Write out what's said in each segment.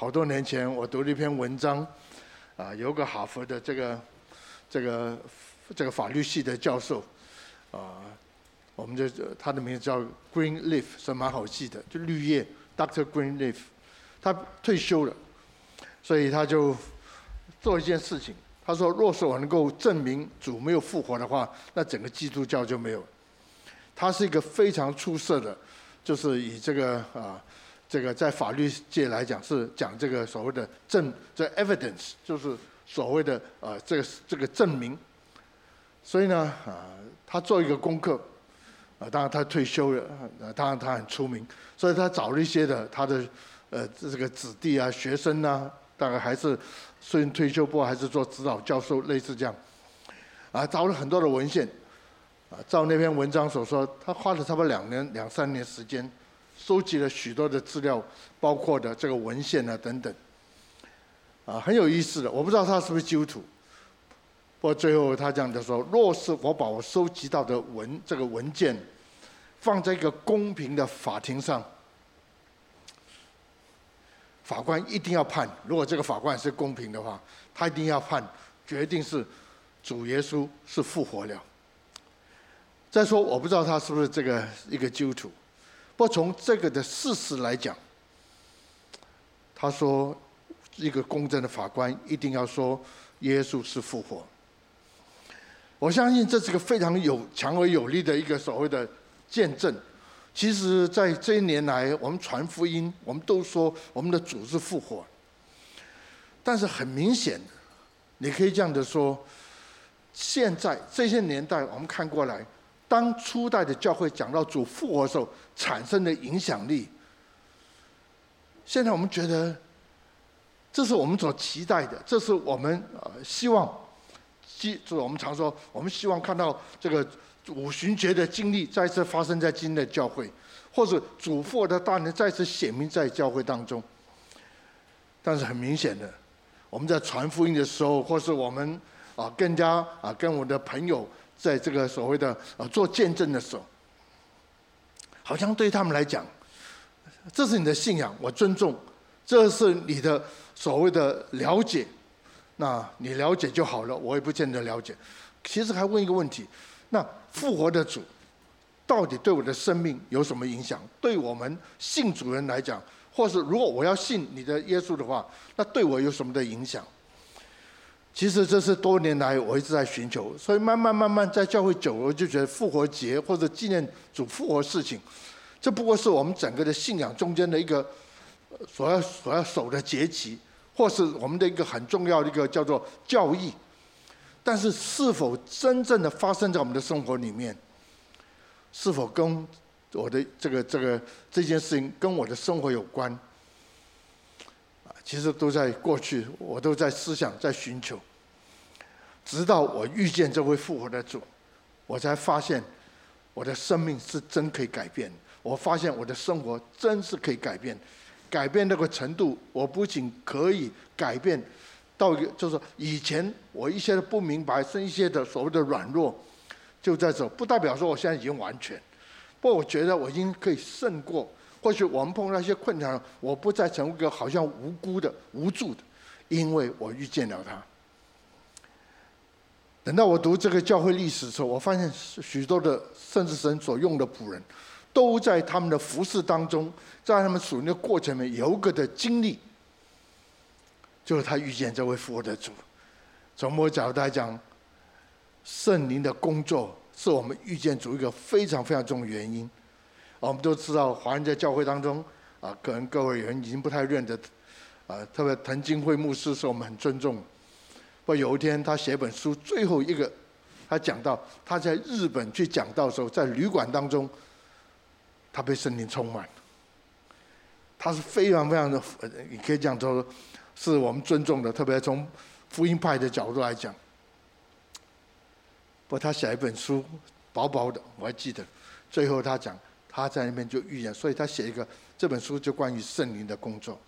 好多年前我读了一篇文章，啊，有个哈佛的这个这个这个法律系的教授，啊，我们就他的名字叫 Greenleaf，是蛮好记的，就绿叶 Doctor Greenleaf，他退休了，所以他就做一件事情，他说：若是我能够证明主没有复活的话，那整个基督教就没有。他是一个非常出色的，就是以这个啊。这个在法律界来讲是讲这个所谓的证，这 evidence 就是所谓的呃这个这个证明。所以呢啊，他做一个功课，啊当然他退休了，啊当然他很出名，所以他找了一些的他的呃这个子弟啊学生啊，大概还是虽然退休不还是做指导教授类似这样，啊找了很多的文献，啊照那篇文章所说，他花了差不多两年两三年时间。收集了许多的资料，包括的这个文献啊等等，啊很有意思的。我不知道他是不是基督徒，不过最后他这样的说：若是我把我收集到的文这个文件放在一个公平的法庭上，法官一定要判。如果这个法官是公平的话，他一定要判，决定是主耶稣是复活了。再说，我不知道他是不是这个一个基督徒。不过从这个的事实来讲，他说，一个公正的法官一定要说耶稣是复活。我相信这是个非常有强而有力的一个所谓的见证。其实，在这一年来，我们传福音，我们都说我们的主是复活。但是很明显，你可以这样的说，现在这些年代我们看过来。当初代的教会讲到主复活的时候产生的影响力，现在我们觉得这是我们所期待的，这是我们呃希望，就是我们常说，我们希望看到这个五旬节的经历再次发生在今天的教会，或者主复活的大能再次显明在教会当中。但是很明显的，我们在传福音的时候，或是我们啊更加啊跟我的朋友。在这个所谓的呃做见证的时候，好像对他们来讲，这是你的信仰，我尊重；这是你的所谓的了解，那你了解就好了，我也不见得了解。其实还问一个问题：那复活的主到底对我的生命有什么影响？对我们信主人来讲，或是如果我要信你的耶稣的话，那对我有什么的影响？其实这是多年来我一直在寻求，所以慢慢慢慢在教会久了，我就觉得复活节或者纪念主复活事情，这不过是我们整个的信仰中间的一个所要所要守的节期，或是我们的一个很重要的一个叫做教义。但是是否真正的发生在我们的生活里面，是否跟我的这个这个这件事情跟我的生活有关？其实都在过去，我都在思想，在寻求，直到我遇见这位复活的主，我才发现我的生命是真可以改变。我发现我的生活真是可以改变，改变那个程度，我不仅可以改变到一个，就是以前我一些的不明白，是一些的所谓的软弱，就在这，不代表说我现在已经完全，不过我觉得我已经可以胜过。或许我们碰到一些困难，我不再成为一个好像无辜的、无助的，因为我遇见了他。等到我读这个教会历史的时候，我发现许多的甚至神所用的仆人，都在他们的服事当中，在他们属灵的过程里面有一个的经历，就是他遇见这位复活的主。从某角度来讲，圣灵的工作是我们遇见主一个非常非常重要的原因。我们都知道，华人在教会当中，啊，可能各位人已经不太认得，啊，特别滕金惠牧师是我们很尊重。不有一天他写本书，最后一个，他讲到他在日本去讲道的时候，在旅馆当中，他被森林充满。他是非常非常的，你可以讲说，是我们尊重的，特别从福音派的角度来讲。不他写一本书，薄薄的，我还记得，最后他讲。他在那边就预言，所以他写一个这本书，就关于圣灵的工作。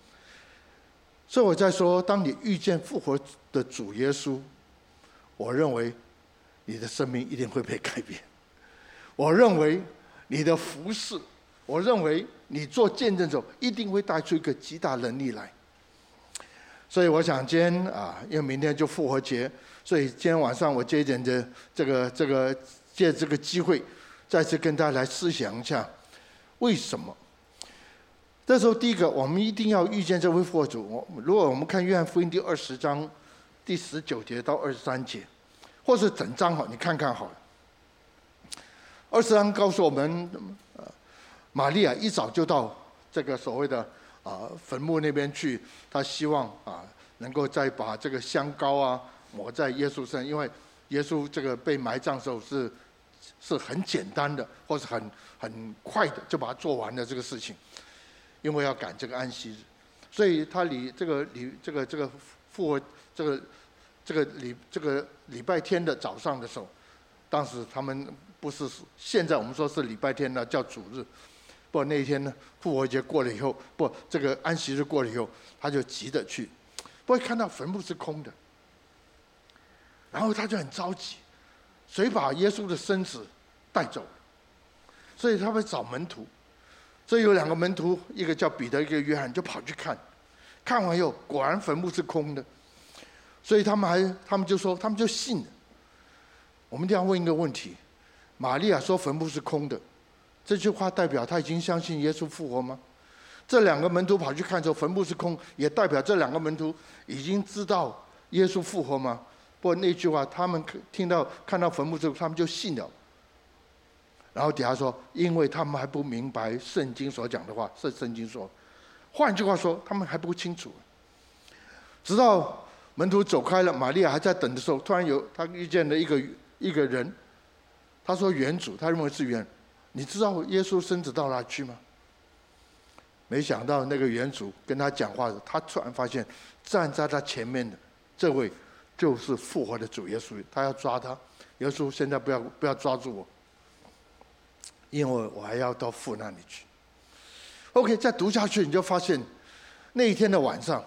所以我在说，当你遇见复活的主耶稣，我认为你的生命一定会被改变。我认为你的服事，我认为你做见证者一定会带出一个极大能力来。所以我想今天啊，因为明天就复活节，所以今天晚上我借一点的这个这个借这个机会，再次跟大家来思想一下，为什么？这时候第一个，我们一定要遇见这位货主。如果我们看约翰福音第二十章第十九节到二十三节，或是整章哈，你看看好了。二十章告诉我们，玛利亚一早就到这个所谓的啊坟墓那边去，她希望啊能够再把这个香膏啊抹在耶稣身，因为耶稣这个被埋葬的时候是是很简单的，或是很很快的就把它做完了这个事情。因为要赶这个安息日，所以他礼这个礼这个这个复活这个这个礼这个礼拜天的早上的时候，当时他们不是现在我们说是礼拜天呢，叫主日，不那一天呢复活节过了以后，不这个安息日过了以后，他就急着去，不会看到坟墓是空的，然后他就很着急，谁把耶稣的身子带走？所以他会找门徒。所以有两个门徒，一个叫彼得，一个约翰，就跑去看。看完以后，果然坟墓是空的。所以他们还，他们就说，他们就信了。我们一定要问一个问题：玛利亚说坟墓是空的，这句话代表他已经相信耶稣复活吗？这两个门徒跑去看之后，坟墓是空，也代表这两个门徒已经知道耶稣复活吗？不过那句话，他们听到看到坟墓之后，他们就信了。然后底下说，因为他们还不明白圣经所讲的话，是圣经说。换句话说，他们还不清楚。直到门徒走开了，玛利亚还在等的时候，突然有他遇见了一个一个人。他说：“原主，他认为是原。你知道耶稣身子到哪去吗？”没想到那个原主跟他讲话的，他突然发现站在他前面的这位就是复活的主耶稣。他要抓他，耶稣现在不要不要抓住我。因为我还要到父那里去。OK，再读下去你就发现，那一天的晚上，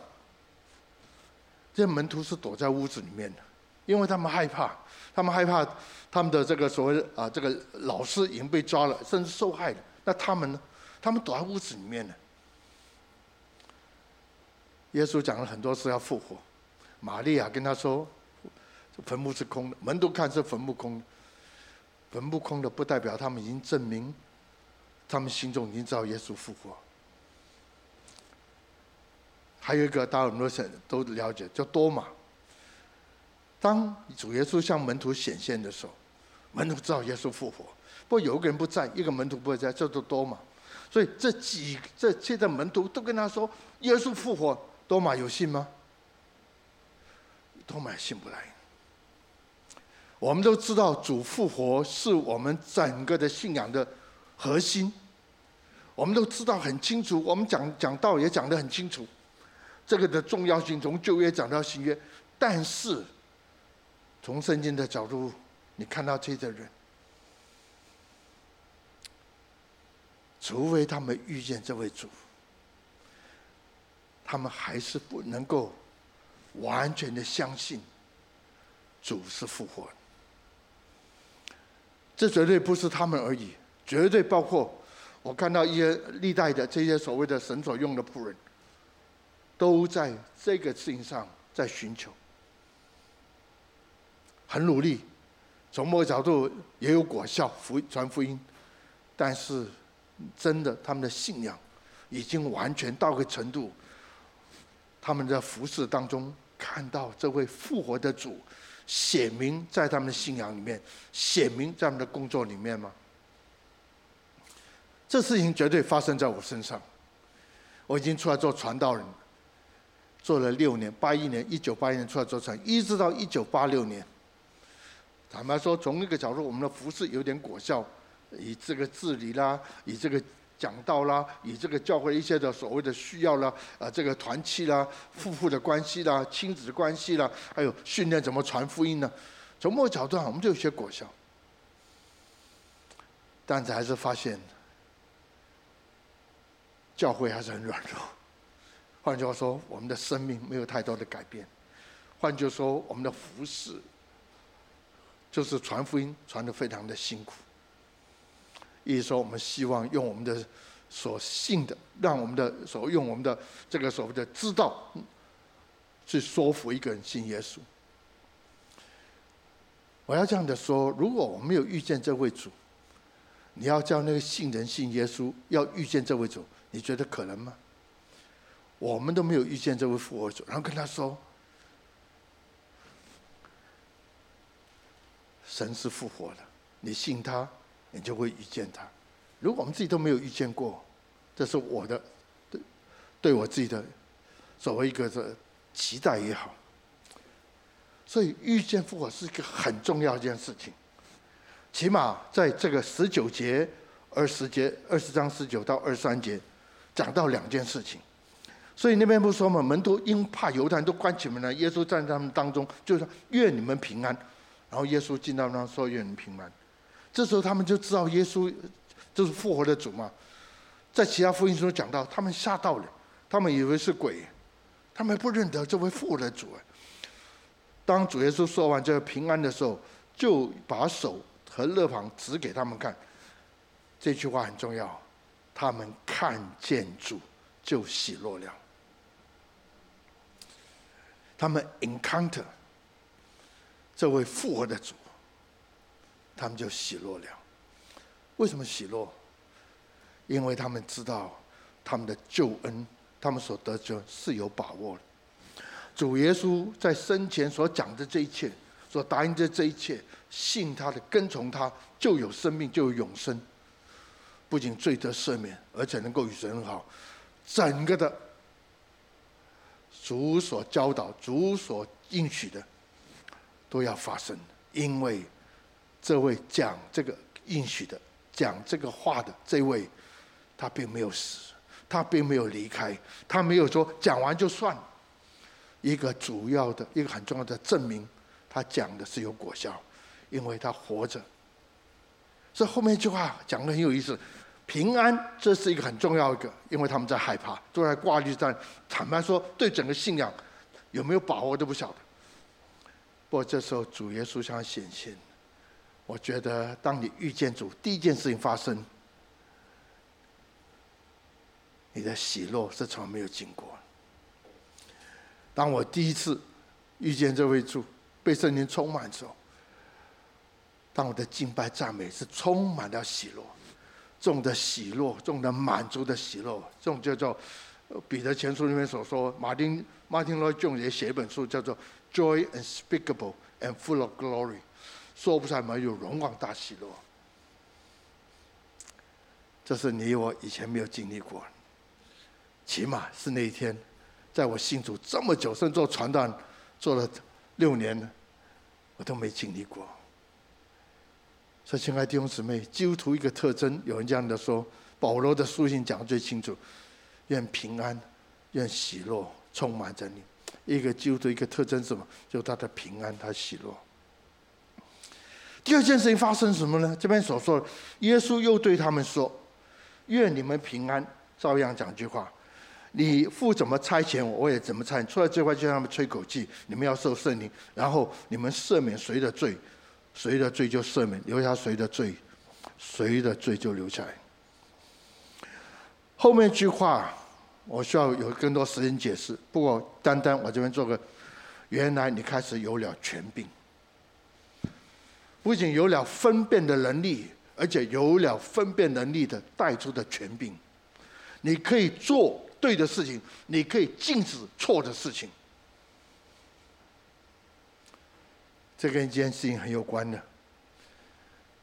这些门徒是躲在屋子里面的，因为他们害怕，他们害怕他们的这个所谓啊这个老师已经被抓了，甚至受害了。那他们呢？他们躲在屋子里面呢。耶稣讲了很多次要复活，玛利亚跟他说，坟墓是空的，门徒看是坟墓空的。坟墓空的不代表他们已经证明，他们心中已经知道耶稣复活。还有一个大家很多人都了解，叫多马。当主耶稣向门徒显现的时候，门徒知道耶稣复活。不过有一个人不在，一个门徒不在，叫做多马。所以这几这些的门徒都跟他说耶稣复活，多马有信吗？多么信不来。我们都知道主复活是我们整个的信仰的核心，我们都知道很清楚，我们讲讲道也讲得很清楚，这个的重要性从旧约讲到新约，但是从圣经的角度，你看到这些人，除非他们遇见这位主，他们还是不能够完全的相信主是复活。这绝对不是他们而已，绝对包括我看到一些历代的这些所谓的神所用的仆人，都在这个事情上在寻求，很努力，从某个角度也有果效，福传福音，但是真的他们的信仰已经完全到个程度，他们在服侍当中看到这位复活的主。显明在他们的信仰里面，显明在他们的工作里面吗？这事情绝对发生在我身上。我已经出来做传道人，做了六年，八一年，一九八一年出来做传，一直到一九八六年。坦白说，从那个角度，我们的服事有点果效，以这个治理啦，以这个。讲道啦，以这个教会一些的所谓的需要啦，啊，这个团契啦、夫妇的关系啦、亲子关系啦，还有训练怎么传福音呢？从某个角度上，我们就有些果效，但是还是发现教会还是很软弱。换句话说，我们的生命没有太多的改变。换句话说，我们的服事就是传福音传的非常的辛苦。意思说，我们希望用我们的所信的，让我们的所用我们的这个所谓的知道，去说服一个人信耶稣。我要这样的说：如果我没有遇见这位主，你要叫那个信人信耶稣，要遇见这位主，你觉得可能吗？我们都没有遇见这位复活主，然后跟他说：“神是复活的，你信他，你就会遇见他。”如果我们自己都没有遇见过，这是我的对对我自己的作为一个的期待也好。所以遇见复活是一个很重要一件事情。起码在这个十九节、二十节、二十章十九到二十三节，讲到两件事情。所以那边不说嘛，门徒因怕犹太人都关起门来，耶稣站在他们当中，就说愿你们平安。然后耶稣进到那说愿你们平安。这时候他们就知道耶稣就是复活的主嘛。在其他福音书讲到，他们吓到了，他们以为是鬼，他们不认得这位复活的主。当主耶稣说完这个平安的时候，就把手和肋旁指给他们看。这句话很重要，他们看见主就喜乐了。他们 encounter 这位复活的主，他们就喜乐了。为什么喜乐？因为他们知道他们的救恩，他们所得救是有把握的。主耶稣在生前所讲的这一切，所答应的这一切，信他的、跟从他，就有生命，就有永生。不仅罪得赦免，而且能够与神好。整个的。主所教导、主所应许的，都要发生，因为这位讲这个应许的、讲这个话的这位，他并没有死，他并没有离开，他没有说讲完就算。一个主要的、一个很重要的证明，他讲的是有果效，因为他活着。这后面一句话讲的很有意思。平安，这是一个很重要一个，因为他们在害怕，都在挂虑战。坦白说，对整个信仰有没有把握都不晓得。不过这时候主耶稣想显现，我觉得当你遇见主，第一件事情发生，你的喜乐是从来没有经过。当我第一次遇见这位主，被圣灵充满的时候，当我的敬拜赞美是充满了喜乐。这种的喜乐，这种的满足的喜乐，这种叫做彼得前书里面所说，马丁马丁路德也写一本书叫做《Joy Unspeakable and Full of Glory》，说不上没有荣光大喜乐。这是你我以前没有经历过，起码是那一天，在我信主这么久，甚至做传道做了六年，我都没经历过。所以，亲爱的弟兄姊妹，基督徒一个特征，有人这样的说，保罗的书信讲的最清楚：愿平安，愿喜乐充满着你。一个基督徒一个特征是什么？就是他的平安，他喜乐。第二件事情发生什么呢？这边所说，耶稣又对他们说：“愿你们平安。”照样讲句话：“你父怎么差遣我，我也怎么差。”出来这块就让他们吹口气，你们要受圣灵，然后你们赦免谁的罪。谁的罪就赦免，留下谁的罪，谁的罪就留下来。后面一句话，我需要有更多时间解释。不过，单单我这边做个，原来你开始有了权柄，不仅有了分辨的能力，而且有了分辨能力的带出的权柄。你可以做对的事情，你可以禁止错的事情。这跟一件事情很有关的，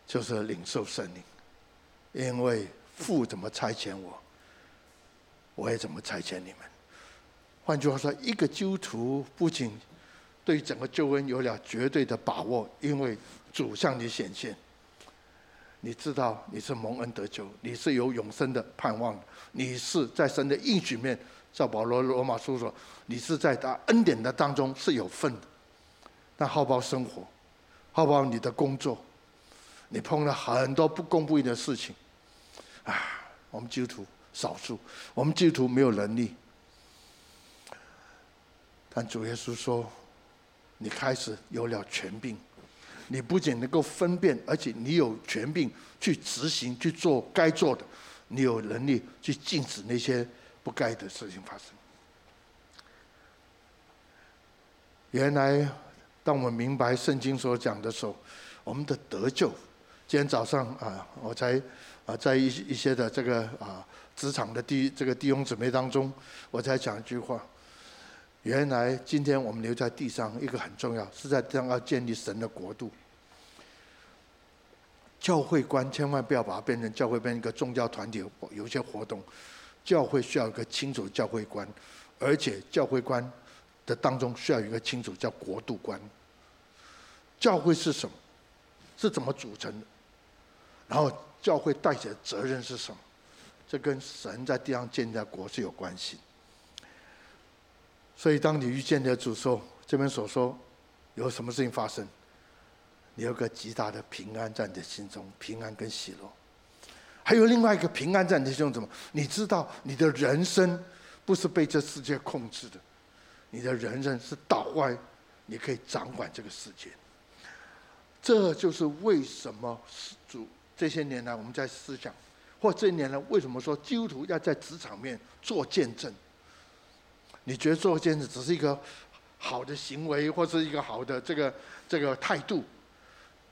就是领受圣灵，因为父怎么差遣我，我也怎么差遣你们。换句话说，一个基督徒不仅对整个救恩有了绝对的把握，因为主向你显现，你知道你是蒙恩得救，你是有永生的盼望，你是在神的应许面，照保罗罗马书说，你是在他恩典的当中是有份的。那好不好生活？好不好你的工作？你碰了很多不公不义的事情，啊，我们基督徒少数，我们基督徒没有能力。但主耶稣说，你开始有了权柄，你不仅能够分辨，而且你有权柄去执行、去做该做的，你有能力去禁止那些不该的事情发生。原来，当我们明白圣经所讲的时候，我们的得救。今天早上啊，我才啊在一一些的这个啊职场的弟这个弟兄姊妹当中，我才讲一句话。原来今天我们留在地上，一个很重要，是在地上要建立神的国度。教会观千万不要把它变成教会变成一个宗教团体，有一些活动。教会需要一个清楚的教会观，而且教会观的当中需要一个清楚叫国度观。教会是什么？是怎么组成的？然后教会带起的责任是什么？这跟神在地上建立的国是有关系。所以，当你遇见的主说，这边所说有什么事情发生，你有个极大的平安在你的心中，平安跟喜乐。还有另外一个平安在你的心中，怎么？你知道你的人生不是被这世界控制的，你的人生是倒外，你可以掌管这个世界。这就是为什么主这些年来我们在思想，或这些年来为什么说基督徒要在职场面做见证？你觉得做见证只是一个好的行为，或是一个好的这个这个态度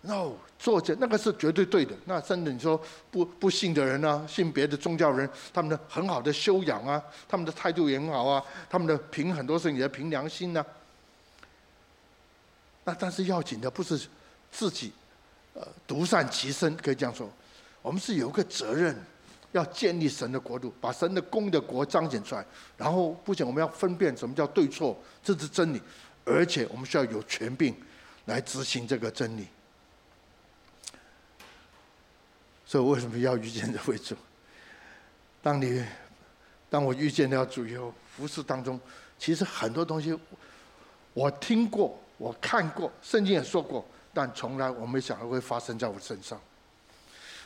？No，做者那个是绝对对的。那甚至你说不不信的人呢、啊，信别的宗教人，他们的很好的修养啊，他们的态度也很好啊，他们的凭很多事情也凭良心呢、那但是要紧的不是自己呃独善其身，可以这样说，我们是有个责任。要建立神的国度，把神的公的国彰显出来。然后，不仅我们要分辨什么叫对错，这是真理，而且我们需要有权柄来执行这个真理。所以，为什么要遇见这位主？当你当我遇见了主以后，服侍当中，其实很多东西我听过，我看过，圣经也说过，但从来我没想到会发生在我身上。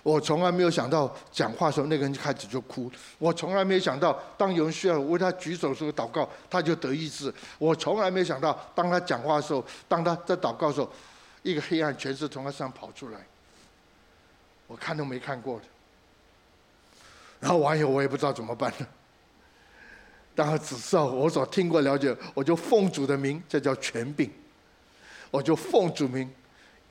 我从来没有想到讲话的时候那个人就开始就哭。我从来没有想到，当有人需要为他举手的时候祷告，他就得医治。我从来没想到，当他讲话的时候，当他在祷告的时候，一个黑暗全是从他身上跑出来。我看都没看过的。然后完以后我也不知道怎么办了。当然只知道我所听过了解，我就奉主的名，这叫权柄。我就奉主名。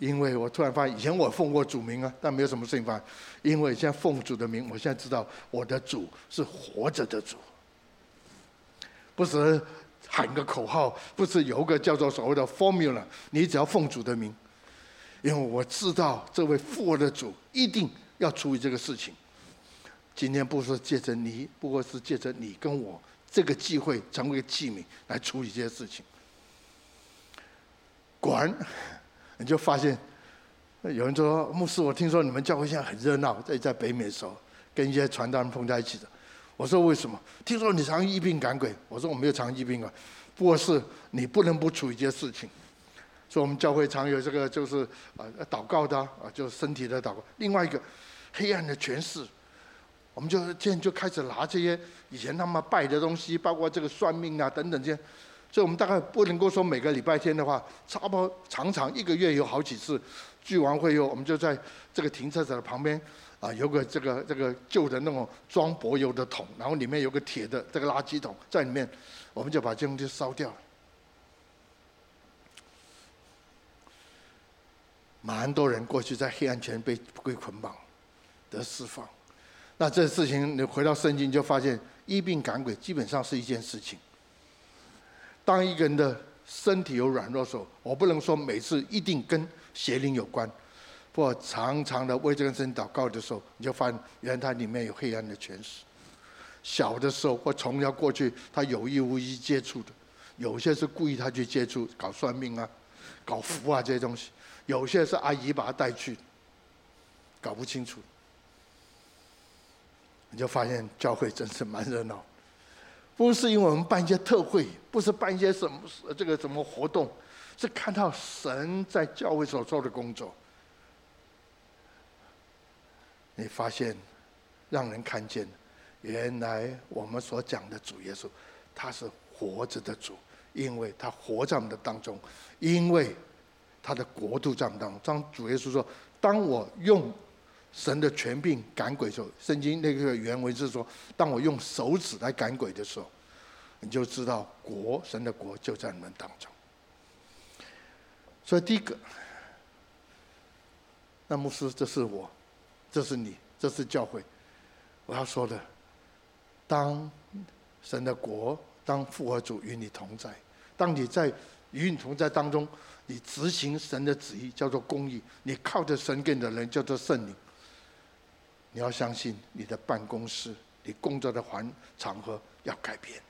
因为我突然发现，以前我奉过主名啊，但没有什么事情发生。因为现在奉主的名，我现在知道我的主是活着的主，不是喊个口号，不是有个叫做所谓的 formula，你只要奉主的名。因为我知道这位复活的主一定要处理这个事情。今天不是借着你，不过是借着你跟我这个机会，成为器皿来处理这些事情。果然。你就发现，有人说牧师，我听说你们教会现在很热闹，在在北美的时候，跟一些传道人碰在一起的。我说为什么？听说你常疫病赶鬼。我说我没有常疫病啊，不过是你不能不处理这些事情。所以我们教会常有这个，就是啊祷告的啊，就是身体的祷告。另外一个黑暗的权势，我们就现在就开始拿这些以前他们拜的东西，包括这个算命啊等等这些。所以我们大概不能够说每个礼拜天的话，差不多常常一个月有好几次聚完会以后，我们就在这个停车场的旁边啊，有个这个这个旧的那种装柏油的桶，然后里面有个铁的这个垃圾桶在里面，我们就把这东西烧掉。蛮多人过去在黑暗前被被捆绑得释放，那这事情你回到圣经就发现，医病赶鬼基本上是一件事情。当一个人的身体有软弱的时候，我不能说每次一定跟邪灵有关，不过常常的为这个身体祷告的时候，你就发现原来他里面有黑暗的权势。小的时候或从小过去，他有意无意接触的，有些是故意他去接触搞算命啊、搞符啊这些东西，有些是阿姨把他带去，搞不清楚。你就发现教会真是蛮热闹。不是因为我们办一些特会，不是办一些什么这个什么活动，是看到神在教会所做的工作。你发现，让人看见，原来我们所讲的主耶稣，他是活着的主，因为他活在我们的当中，因为他的国度在我们当中。当主耶稣说：“当我用。”神的权柄赶鬼的时候，圣经那个原文是说：当我用手指来赶鬼的时候，你就知道国神的国就在你们当中。所以第一个，那牧师，这是我，这是你，这是教会，我要说的，当神的国，当复活主与你同在，当你在与你同在当中，你执行神的旨意，叫做公义，你靠着神给你的人叫做圣灵。你要相信你的办公室，你工作的环场合要改变，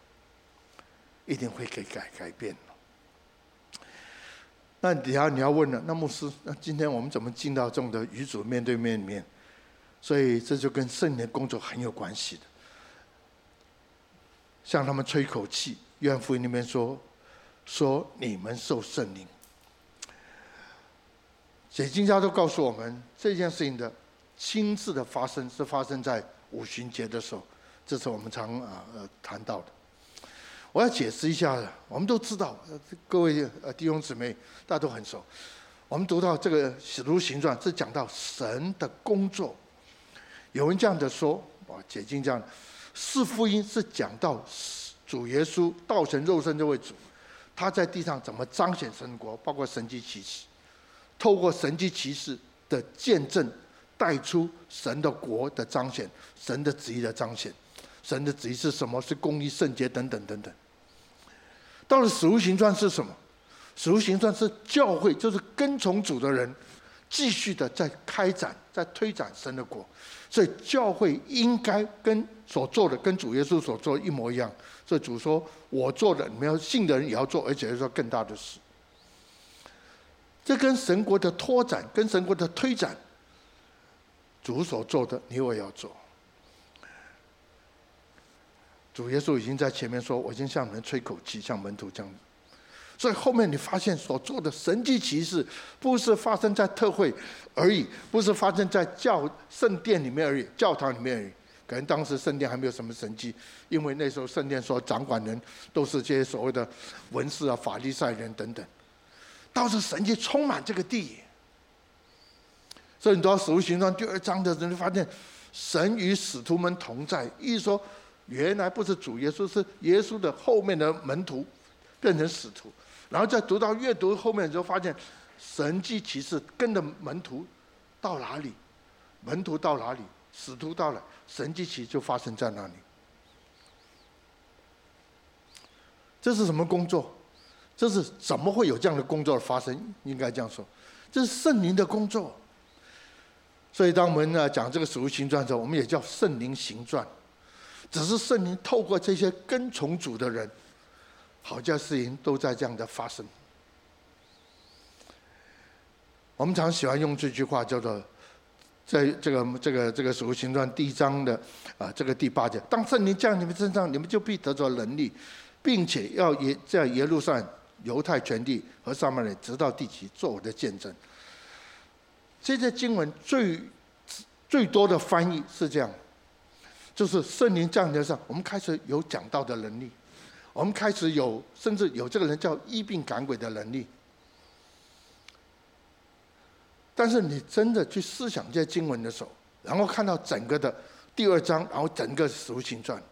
一定会给改改变。那底下你要问了，那牧师，那今天我们怎么进到这种的与主面对面里面？所以这就跟圣灵的工作很有关系的。向他们吹口气，约翰福音里面说，说你们受圣灵。解经家都告诉我们，这件事情的亲自的发生是发生在五旬节的时候，这是我们常啊呃谈到的。我要解释一下，我们都知道，各位呃弟兄姊妹，大家都很熟。我们读到这个《使徒行传》，是讲到神的工作。有人这样的说，啊，解经这样，四福音是讲到主耶稣道成肉身这位主，他在地上怎么彰显神国，包括神迹奇事，透过神迹奇事的见证，带出神的国的彰显，神的旨意的彰显，神的旨意是什么？是公义、圣洁等等等等。到了使徒行传是什么？使徒行传是教会，就是跟从主的人，继续的在开展、在推展神的国。所以教会应该跟所做的，跟主耶稣所做一模一样。所以主说：“我做的，你们要信的人也要做，而且要做更大的事。”这跟神国的拓展、跟神国的推展，主所做的，你我要做。主耶稣已经在前面说：“我已经向你们吹口气，像门徒这样。”所以后面你发现所做的神迹奇事，不是发生在特会而已，不是发生在教圣殿里面而已，教堂里面而已。可能当时圣殿还没有什么神迹，因为那时候圣殿所掌管人都是这些所谓的文士啊、法利赛人等等。倒是神迹充满这个地。所以你读到《使徒行传》第二章的人，就发现神与使徒们同在，意思说。原来不是主耶稣，是耶稣的后面的门徒变成使徒，然后再读到阅读后面之后，发现神迹奇事跟着门徒到哪里，门徒到哪里，使徒到了，神迹奇就发生在那里。这是什么工作？这是怎么会有这样的工作发生？应该这样说，这是圣灵的工作。所以当我们呢讲这个使徒行传的时候，我们也叫圣灵行传。只是圣灵透过这些跟从主的人，好像事情都在这样的发生。我们常喜欢用这句话叫做，在这个这个这个使徒行传第一章的啊这个第八节，当圣灵降你们身上，你们就必得着能力，并且要沿在耶路撒冷、犹太全地和撒玛利直到地极做我的见证。这些经文最最多的翻译是这样。就是圣灵降临上，我们开始有讲道的能力，我们开始有甚至有这个人叫医病赶鬼的能力。但是你真的去思想这些经文的时候，然后看到整个的第二章，然后整个使徒行传，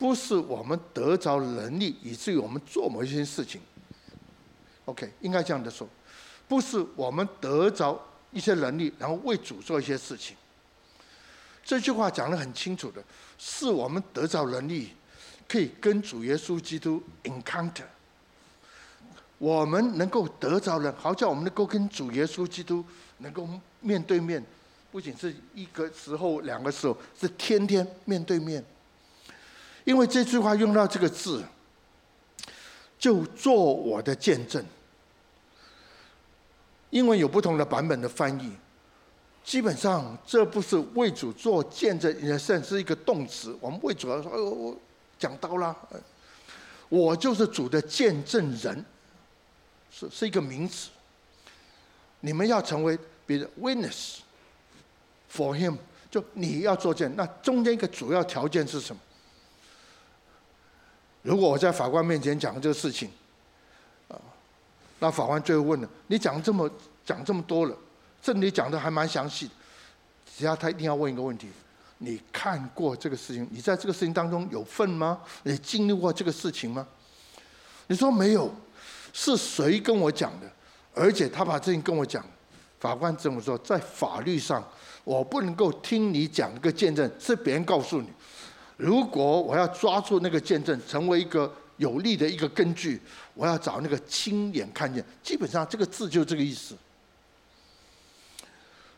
不是我们得着能力以至于我们做某一些事情。OK，应该这样的说，不是我们得着一些能力，然后为主做一些事情。这句话讲得很清楚的，是我们得着能力，可以跟主耶稣基督 encounter。我们能够得着人，好叫我们能够跟主耶稣基督能够面对面，不仅是一个时候、两个时候，是天天面对面。因为这句话用到这个字，就做我的见证。英文有不同的版本的翻译。基本上，这不是为主做见证，也算是一个动词。我们为主要说：“哎呦，我讲到了，我就是主的见证人，是是一个名词。你们要成为别人 witness for him，就你要做见。那中间一个主要条件是什么？如果我在法官面前讲这个事情，啊，那法官最后问了：你讲这么讲这么多了？这里讲的还蛮详细的，只要他一定要问一个问题：你看过这个事情？你在这个事情当中有份吗？你经历过这个事情吗？你说没有，是谁跟我讲的？而且他把这情跟我讲，法官这么说，在法律上，我不能够听你讲一个见证，是别人告诉你。如果我要抓住那个见证，成为一个有力的一个根据，我要找那个亲眼看见。基本上这个字就这个意思。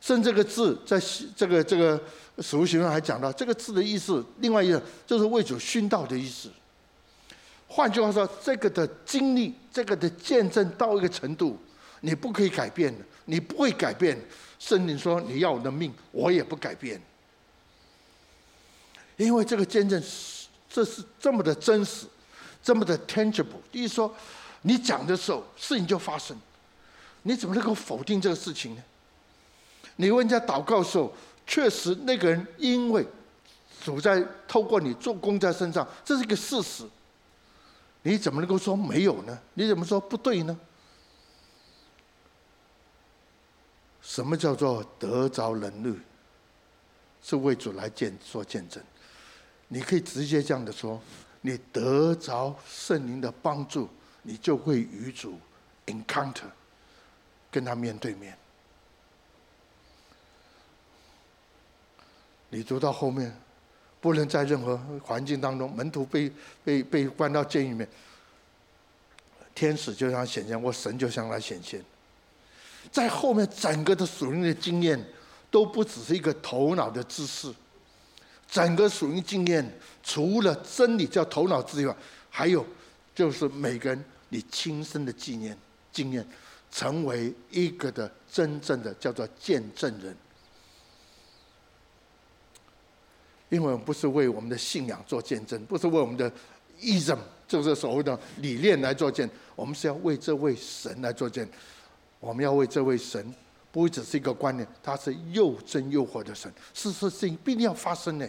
甚至这个字在这个这个使徒行传还讲到，这个字的意思，另外一个就是为主殉道的意思。换句话说，这个的经历，这个的见证到一个程度，你不可以改变的，你不会改变。圣灵说：“你要我的命，我也不改变。”因为这个见证是，这是这么的真实，这么的 tangible。意思说，你讲的时候，事情就发生。你怎么能够否定这个事情呢？你问人家祷告的时候，确实那个人因为主在透过你做工在身上，这是一个事实。你怎么能够说没有呢？你怎么说不对呢？什么叫做得着能力？是为主来见做见证。你可以直接这样的说：你得着圣灵的帮助，你就会与主 encounter，跟他面对面。你读到后面。不能在任何环境当中，门徒被被被关到监狱里面，天使就向他显现，或神就向他显现。在后面整个的属灵的经验，都不只是一个头脑的知识，整个属灵经验除了真理叫头脑之外，还有就是每个人你亲身的经验经验，成为一个的真正的叫做见证人。因为我们不是为我们的信仰做见证，不是为我们的 ism，就是所谓的理念来做见，我们是要为这位神来做见。我们要为这位神，不会只是一个观念，他是又真又活的神，是事情必定要发生呢。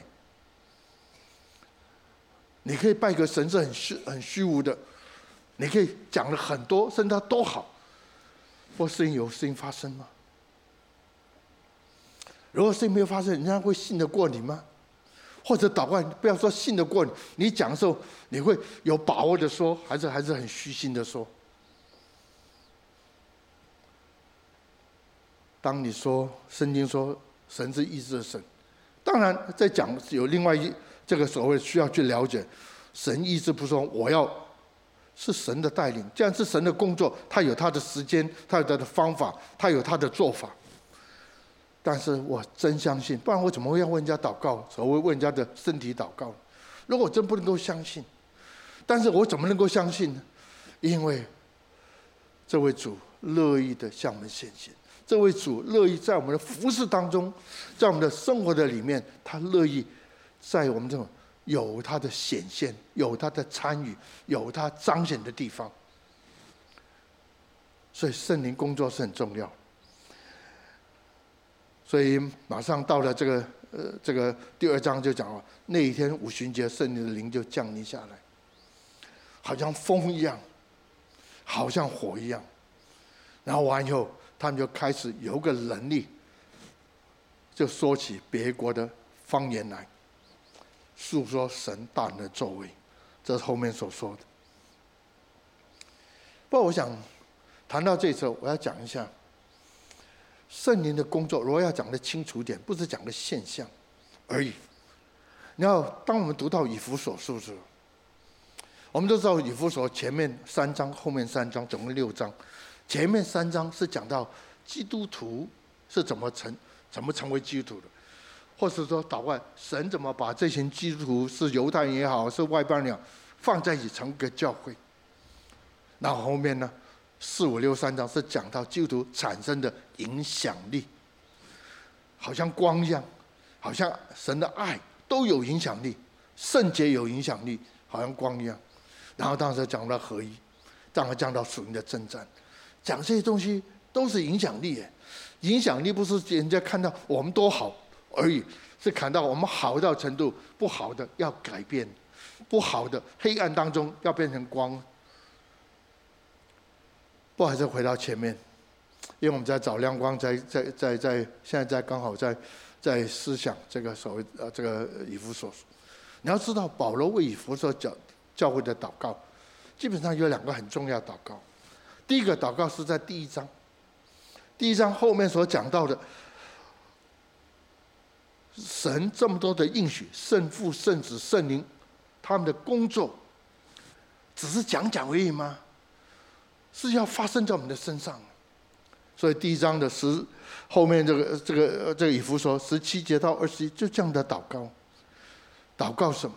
你可以拜个神是很虚很虚无的，你可以讲了很多，甚至他多好，或事情有事情发生吗？如果事情没有发生，人家会信得过你吗？或者祷告，不要说信得过你，你讲的时候，你会有把握的说，还是还是很虚心的说？当你说圣经说神是意志的神，当然在讲有另外一这个所谓需要去了解，神医治不说我要是神的带领，这样是神的工作，他有他的时间，他有他的方法，他有他的做法。但是我真相信，不然我怎么会要问人家祷告？所谓问人家的身体祷告？如果我真不能够相信，但是我怎么能够相信呢？因为这位主乐意的向我们显现，这位主乐意在我们的服饰当中，在我们的生活的里面，他乐意在我们这种有他的显现、有他的参与、有他彰显的地方。所以圣灵工作是很重要。所以马上到了这个呃这个第二章就讲了，那一天五旬节，圣灵的灵就降临下来，好像风一样，好像火一样，然后完以后，他们就开始有个能力，就说起别国的方言来，诉说神大能的作为，这是后面所说的。不过我想谈到这时候，我要讲一下。圣灵的工作，如果要讲得清楚点，不是讲个现象而已。然后，当我们读到以弗所书的时，我们都知道以弗所前面三章，后面三章，总共六章。前面三章是讲到基督徒是怎么成、怎么成为基督徒的，或是说祷告神怎么把这群基督徒是犹太人也好，是外邦人也好，放在一起成个教会。然后面呢？四五六三章是讲到基督徒产生的影响力，好像光一样，好像神的爱都有影响力，圣洁有影响力，好像光一样。然后当时讲到合一，当然讲到属灵的征战，讲这些东西都是影响力。影响力不是人家看到我们多好而已，是看到我们好到程度，不好的要改变，不好的黑暗当中要变成光。不还是回到前面，因为我们在找亮光在，在在在现在在刚好在在思想这个所谓呃这个以弗所。你要知道保罗为以弗所教教会的祷告，基本上有两个很重要祷告。第一个祷告是在第一章，第一章后面所讲到的，神这么多的应许，圣父、圣子、圣灵，他们的工作，只是讲讲而已吗？是要发生在我们的身上。所以第一章的十后面这个这个这个以弗所十七节到二十一，就这样的祷告。祷告什么？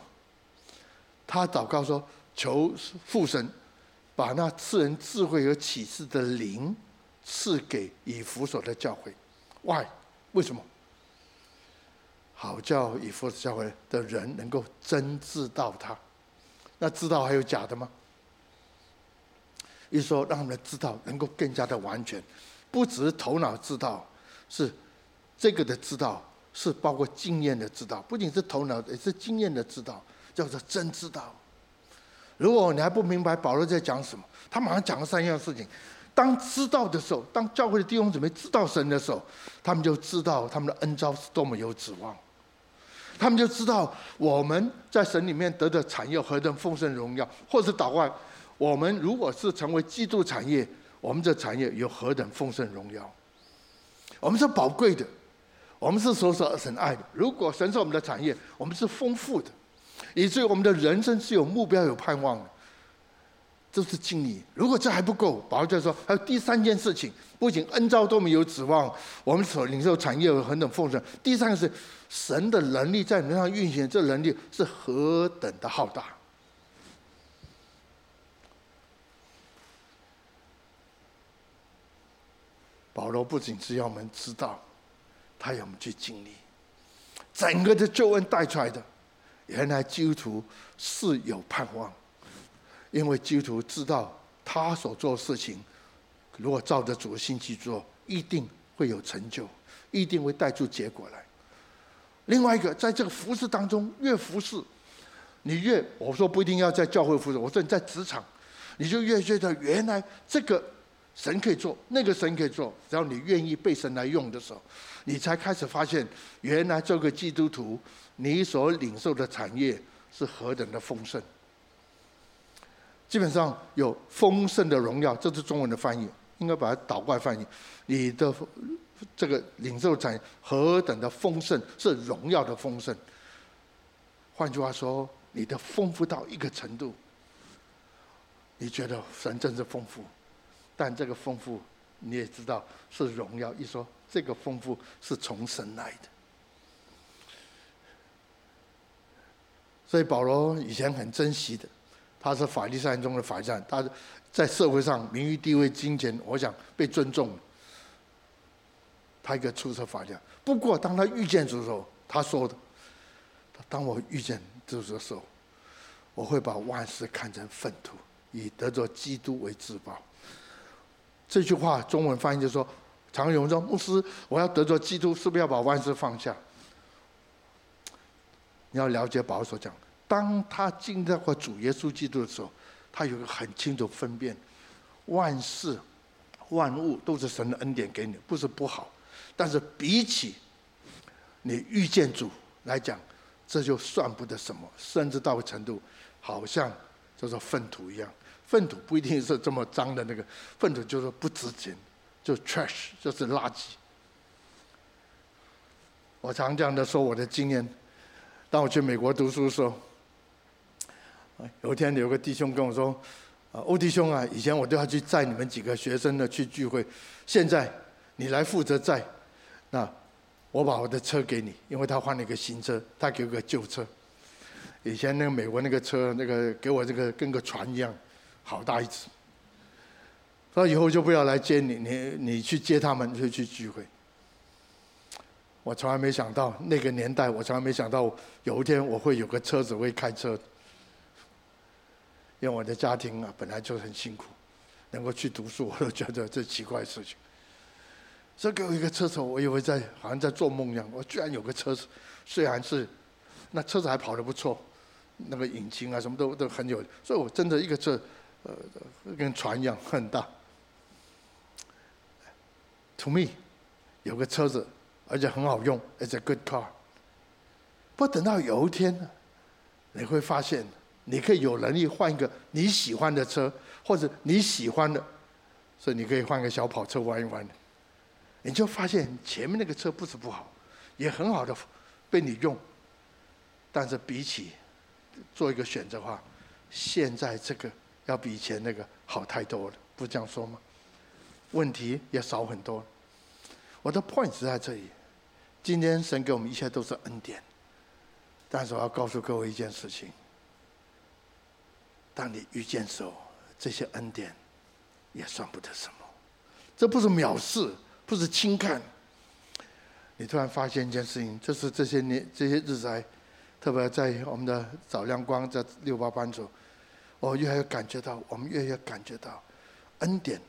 他祷告说：“求父神把那赐人智慧和启示的灵赐给以弗所的教会。Why？为什么？好叫以弗所教会的人能够真知道他。那知道还有假的吗？一说，让他们的知道能够更加的完全，不只是头脑知道，是这个的知道，是包括经验的知道，不仅是头脑，也是经验的知道。”叫做真知道。如果你还不明白保罗在讲什么，他马上讲了三样事情。当知道的时候，当教会的弟兄姊妹知道神的时候，他们就知道他们的恩召是多么有指望。他们就知道我们在神里面得的产业何等丰盛荣耀，或者祷告，我们如果是成为基督产业，我们的产业有何等丰盛荣耀。我们是宝贵的，我们是所受神爱的。如果神是我们的产业，我们是丰富的。以至于我们的人生是有目标、有盼望的，这是经历。如果这还不够，保罗就说还有第三件事情，不仅恩召多么有指望，我们所领受产业有何等丰盛。第三个是神的能力在你身上运行，这能力是何等的浩大。保罗不仅是要我们知道，他要我们去经历，整个的救恩带出来的。原来基督徒是有盼望，因为基督徒知道他所做事情，如果照着主的心去做，一定会有成就，一定会带出结果来。另外一个，在这个服侍当中，越服侍，你越我说不一定要在教会服侍，我说你在职场，你就越觉得原来这个神可以做，那个神可以做，只要你愿意被神来用的时候，你才开始发现，原来这个基督徒。你所领受的产业是何等的丰盛，基本上有丰盛的荣耀，这是中文的翻译，应该把它倒过来翻译。你的这个领受产何等的丰盛，是荣耀的丰盛。换句话说，你的丰富到一个程度，你觉得神真是丰富，但这个丰富你也知道是荣耀。一说这个丰富是从神来的。所以保罗以前很珍惜的，他是法利赛中的法利赛，他在社会上名誉地位、金钱，我想被尊重。他一个出色法利赛人。不过当他遇见主的时候，他说的：“当我遇见主的时候，我会把万事看成粪土，以得着基督为至宝。”这句话中文翻译就是说：常有人说，牧师，我要得着基督，是不是要把万事放下？你要了解保罗所讲，当他进到过主耶稣基督的时候，他有个很清楚分辨，万事万物都是神的恩典给你，不是不好，但是比起你遇见主来讲，这就算不得什么，甚至到个程度，好像就是粪土一样。粪土不一定是这么脏的那个粪土，就是不值钱，就 trash，就是垃圾。我常这样的说我的经验。当我去美国读书的时候，有一天有个弟兄跟我说：“，欧弟兄啊，以前我都要去载你们几个学生的去聚会，现在你来负责载，那我把我的车给你，因为他换了一个新车，他给我个旧车。以前那个美国那个车，那个给我这个跟个船一样，好大一只。说以后就不要来接你，你你去接他们，就去聚会。”我从来没想到那个年代，我从来没想到有一天我会有个车子会开车。因为我的家庭啊本来就很辛苦，能够去读书我都觉得这奇怪的事情。所以给我一个车子，我以为在好像在做梦一样。我居然有个车子，虽然是那车子还跑得不错，那个引擎啊什么都都很有，所以我真的一个车，呃，跟船一样很大。To me，有个车子。而且很好用，It's a good car。不等到有一天，你会发现，你可以有能力换一个你喜欢的车，或者你喜欢的所以你可以换个小跑车玩一玩。你就发现前面那个车不是不好，也很好的被你用，但是比起做一个选择的话，现在这个要比以前那个好太多了，不这样说吗？问题也少很多。我的 point 是在这里，今天神给我们一切都是恩典，但是我要告诉各位一件事情：当你遇见时候，这些恩典也算不得什么，这不是藐视。不是轻看，你突然发现一件事情，就是这些年这些日子来，特别在我们的早亮光在六八班组，我越来越感觉到，我们越来越感觉到恩典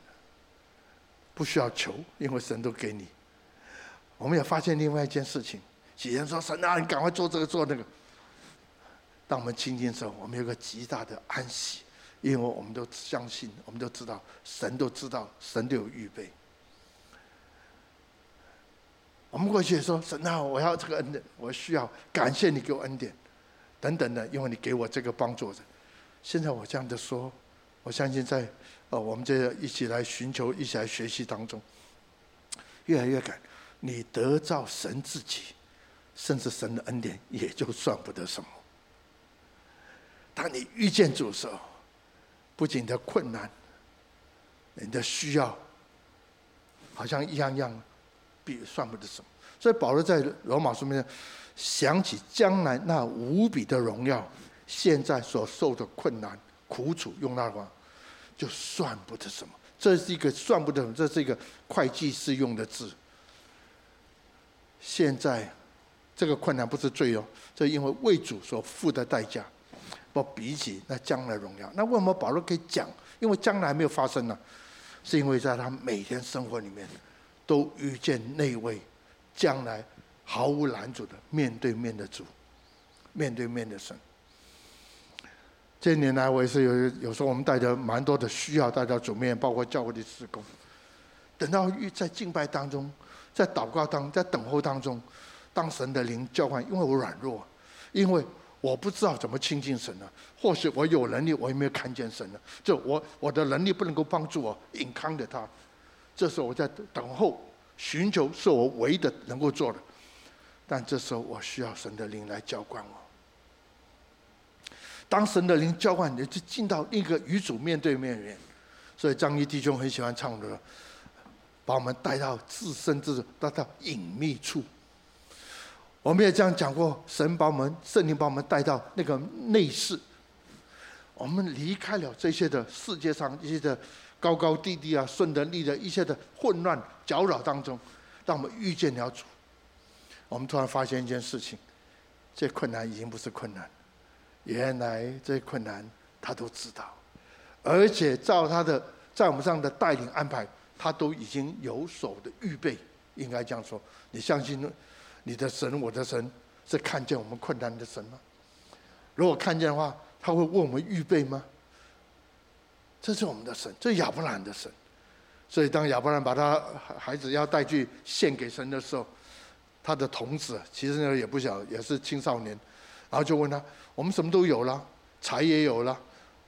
不需要求，因为神都给你。我们也发现另外一件事情，有人说神啊，你赶快做这个做那个。当我们亲近的时候，我们有个极大的安息，因为我们都相信，我们都知道，神都知道，神都有预备。我们过去也说神啊，我要这个恩典，我需要感谢你给我恩典，等等的，因为你给我这个帮助的。现在我这样的说，我相信在呃我们这一起来寻求、一起来学习当中，越来越感，你得到神自己，甚至神的恩典，也就算不得什么。当你遇见主的时候，不仅的困难，你的需要，好像一样样。比算不得什么，所以保罗在罗马书里面想起将来那无比的荣耀，现在所受的困难苦楚，用那话就算不得什么。这是一个算不得什么，这是一个会计师用的字。现在这个困难不是罪哦，这因为为主所付的代价，比起那将来荣耀。那为什么保罗可以讲？因为将来没有发生呢，是因为在他每天生活里面。都遇见那位将来毫无拦阻的面对面的主，面对面的神。这年来，我也是有有时候我们带着蛮多的需要带到主面，包括教会的事工。等到遇在敬拜当中，在祷告当，在等候当中，当神的灵交换，因为我软弱，因为我不知道怎么亲近神呢？或许我有能力，我也没有看见神呢？就我我的能力不能够帮助我隐藏着他。这时候我在等候、寻求，是我唯一的能够做的。但这时候我需要神的灵来浇灌我。当神的灵浇灌你，就进到一个与主面对面里面。所以张一弟兄很喜欢唱的，把我们带到至圣至带到隐秘处。我们也这样讲过，神把我们圣灵把我们带到那个内室。我们离开了这些的世界上一些的。高高低低啊，顺的逆的，一切的混乱搅扰当中，当我们遇见了主，我们突然发现一件事情：这困难已经不是困难，原来这困难他都知道，而且照他的在我们上的带领安排，他都已经有所的预备。应该这样说，你相信你的神，我的神是看见我们困难的神吗？如果看见的话，他会为我们预备吗？这是我们的神，这是亚伯兰的神。所以当亚伯兰把他孩子要带去献给神的时候，他的童子其实那也不小，也是青少年，然后就问他：我们什么都有了，柴也有了，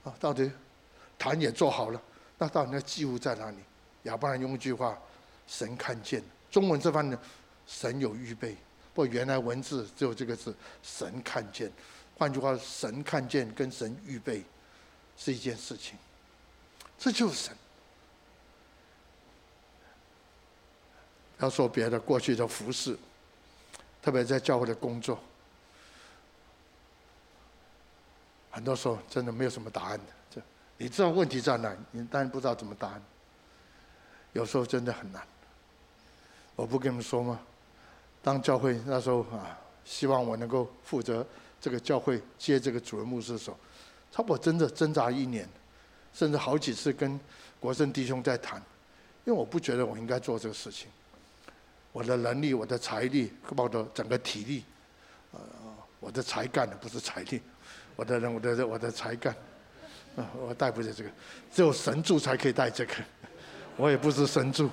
啊，到底坛也做好了，那到底那祭物在哪里？亚伯兰用一句话：神看见。中文这方面，神有预备。不原来文字只有这个字：神看见。换句话，神看见跟神预备是一件事情。这就是神。要说别的，过去的服侍，特别在教会的工作，很多时候真的没有什么答案的。这你知道问题在哪，你当然不知道怎么答案。有时候真的很难。我不跟你们说吗？当教会那时候啊，希望我能够负责这个教会接这个主任牧师的时候，差不多真的挣扎一年。甚至好几次跟国胜弟兄在谈，因为我不觉得我应该做这个事情。我的能力、我的财力，包括整个体力，呃，我的才干的不是财力，我的人、我的我的才干，啊，我带不了这个，只有神助才可以带这个，我也不是神助。直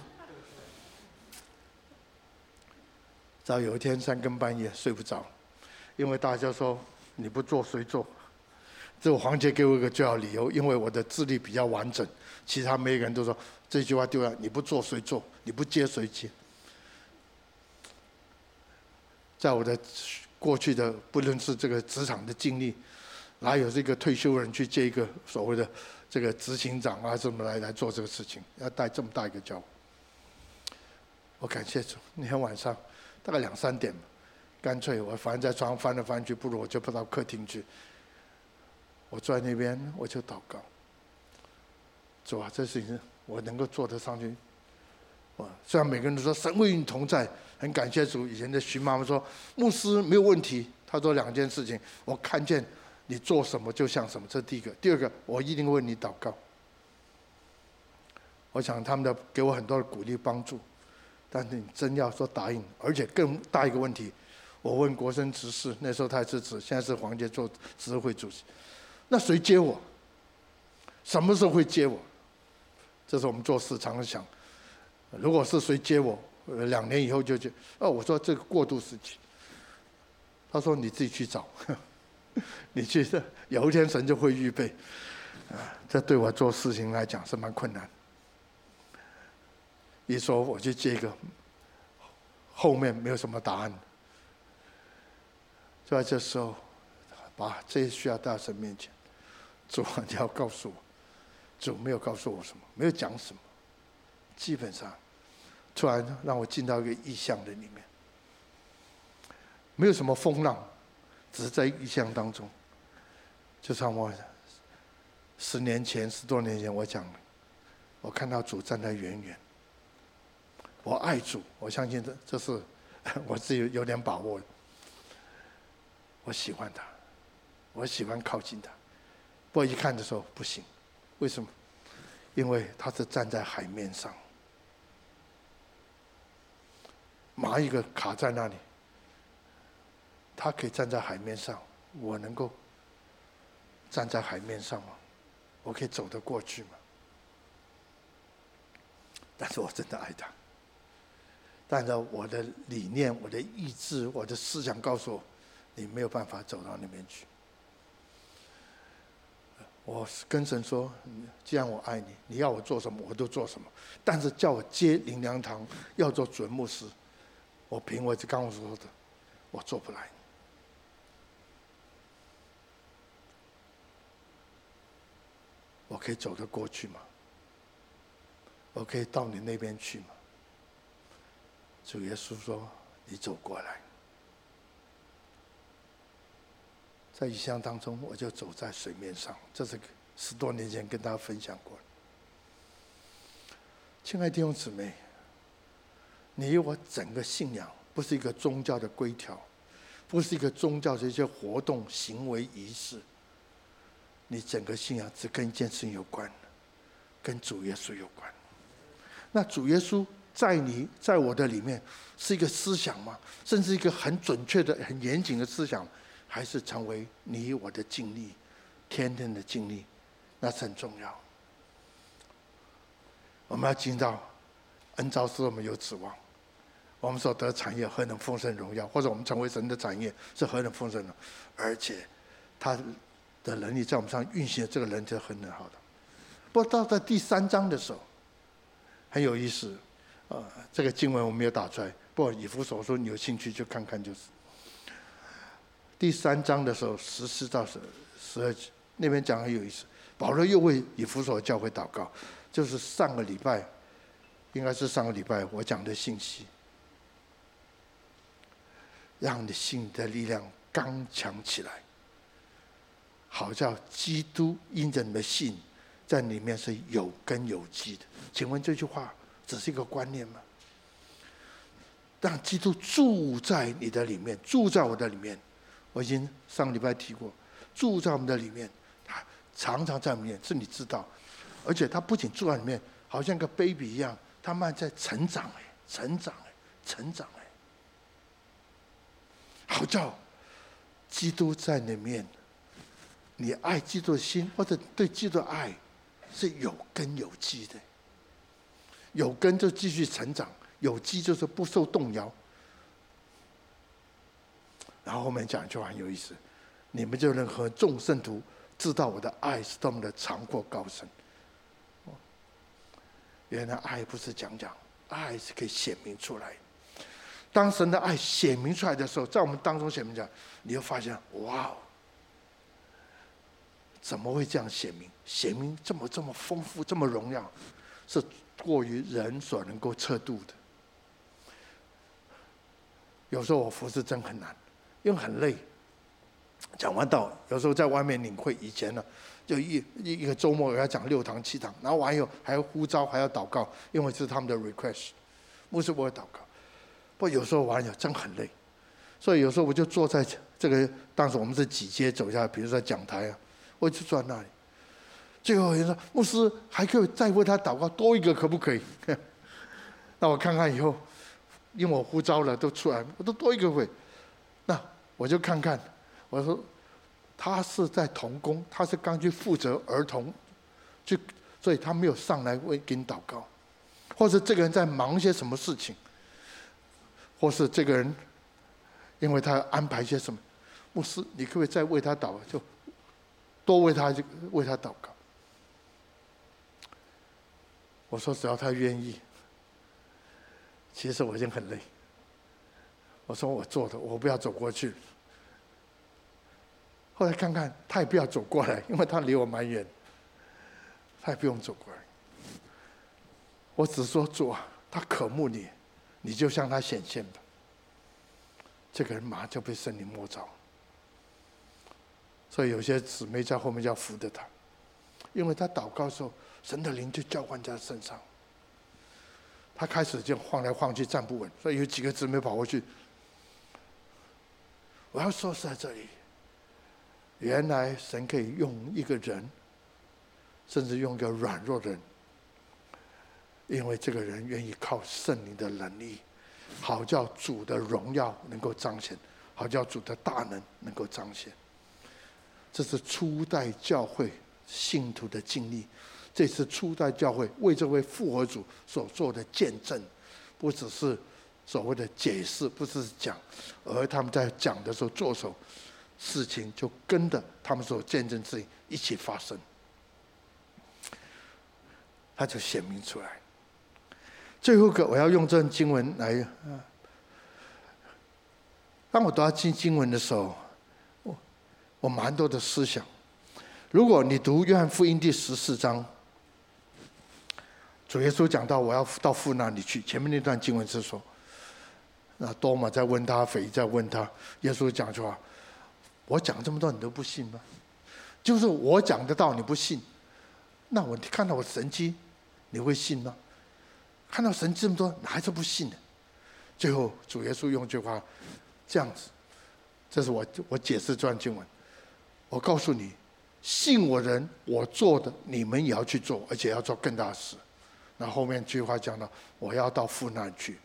直到有一天三更半夜睡不着，因为大家说你不做谁做？这个黄杰给我一个最好理由，因为我的智力比较完整，其他每个人都说这句话丢了，你不做谁做？你不接谁接？在我的过去的不论是这个职场的经历，哪有这个退休人去接一个所谓的这个执行长啊什么来来做这个事情？要带这么大一个家，我感谢主。那天晚上大概两三点，干脆我反正在床上翻来翻去，不如我就跑到客厅去。我坐在那边，我就祷告。主啊，这事情我能够做得上去。哇！虽然每个人都说神为你同在，很感谢主。以前的徐妈妈说牧师没有问题。她说两件事情，我看见你做什么就像什么，这第一个。第二个，我一定为你祷告。我想他们的给我很多的鼓励帮助，但是你真要说答应，而且更大一个问题，我问国生执事，那时候他是执，现在是黄杰做执事会主席。那谁接我？什么时候会接我？这是我们做事常常想。如果是谁接我，两年以后就接。哦，我说这个过渡时期。他说你自己去找，你去，有一天神就会预备。啊，这对我做事情来讲是蛮困难。一说我去接一个，后面没有什么答案。就在这时候，把这些需要带到神面前。主，你要告诉我，主没有告诉我什么，没有讲什么，基本上，突然让我进到一个异象的里面，没有什么风浪，只是在异象当中，就像我十年前、十多年前我讲，我看到主站在远远，我爱主，我相信这这是 我自己有点把握，我喜欢他，我喜欢靠近他。不过一看的时候不行，为什么？因为他是站在海面上，蚂蚁个卡在那里，他可以站在海面上，我能够站在海面上吗？我可以走得过去吗？但是我真的爱他，但是我的理念、我的意志、我的思想告诉我，你没有办法走到那边去。我跟神说：“既然我爱你，你要我做什么，我都做什么。但是叫我接灵粮堂，要做准牧师，我凭我这刚刚说的，我做不来。我可以走得过去吗？我可以到你那边去吗？”主耶稣说：“你走过来。”在异象当中，我就走在水面上。这是十多年前跟大家分享过的。亲爱的弟兄姊妹，你我整个信仰不是一个宗教的规条，不是一个宗教的一些活动、行为、仪式。你整个信仰只跟一件事情有关，跟主耶稣有关。那主耶稣在你在我的里面是一个思想吗？甚至一个很准确的、很严谨的思想？还是成为你我的经历，天天的经历，那是很重要。我们要进到恩召使我们有指望，我们所得产业何等丰盛荣耀，或者我们成为神的产业是何等丰盛的，而且他的能力在我们上运行的这个人就很好的。不过到在第三章的时候，很有意思，啊，这个经文我没有打出来，不过以弗所说你有兴趣就看看就是。第三章的时候，十四到十十二节那边讲很有意思。保罗又为以弗所教会祷告，就是上个礼拜，应该是上个礼拜我讲的信息，让你信的力量刚强起来，好叫基督因着你的信，在里面是有根有基的。请问这句话只是一个观念吗？让基督住在你的里面，住在我的里面。我已经上礼拜提过，住在我们的里面，他常常在我们里面，是你知道，而且他不仅住在里面，好像个 baby 一样，他慢慢在成长哎，成长哎，成长哎，好叫基督在里面，你爱基督的心或者对基督的爱是有根有基的，有根就继续成长，有基就是不受动摇。然后后面讲一句话很有意思，你们就能和众圣徒知道我的爱是多么的长阔高深。原来爱不是讲讲，爱是可以显明出来。当神的爱显明出来的时候，在我们当中显明出来，你会发现，哇，怎么会这样显明？显明这么这么丰富，这么荣耀，是过于人所能够测度的。有时候我服侍真很难，因为很累。讲完道，有时候在外面领会，以前呢。就一一一个周末，我要讲六堂七堂，然后完以后还要呼召，还要祷告，因为是他们的 request。牧师，我会祷告。不有时候完了真很累，所以有时候我就坐在这个当时我们是几阶走下来，比如说讲台啊，我就坐在那里。最后人说，牧师还可以再为他祷告多一个，可不可以？那我看看以后，因为我呼召了都出来，我都多一个会。那我就看看，我说。他是在童工，他是刚去负责儿童，就所以他没有上来为给你祷告，或者这个人在忙些什么事情，或是这个人，因为他安排些什么，牧师，你可不可以再为他祷告，就多为他就为他祷告。我说只要他愿意，其实我已经很累。我说我做的，我不要走过去。后来看看，他也不要走过来，因为他离我蛮远，他也不用走过来。我只说主，他渴慕你，你就向他显现吧。这个人马上就被圣灵摸着，所以有些姊妹在后面要扶着他，因为他祷告的时候，神的灵就浇灌在他身上。他开始就晃来晃去，站不稳，所以有几个姊妹跑过去。我要说是在这里。原来神可以用一个人，甚至用一个软弱的人，因为这个人愿意靠圣灵的能力，好叫主的荣耀能够彰显，好叫主的大能能够彰显。这是初代教会信徒的经历，这次初代教会为这位复活主所做的见证，不只是所谓的解释，不只是讲，而他们在讲的时候做手。事情就跟着他们所见证事情一起发生，他就显明出来。最后一个，我要用这段经文来。当我读到经经文的时候，我我蛮多的思想。如果你读约翰福音第十四章，主耶稣讲到我要到父那里去，前面那段经文是说，那多马在问他，腓力在问他，耶稣讲句话。我讲这么多，你都不信吗？就是我讲的道，你不信，那我看到我神迹，你会信吗？看到神这么多，你还是不信呢？最后主耶稣用句话，这样子，这是我我解释这段经文。我告诉你，信我人，我做的，你们也要去做，而且要做更大的事。那后面这句话讲到，我要到父那里去。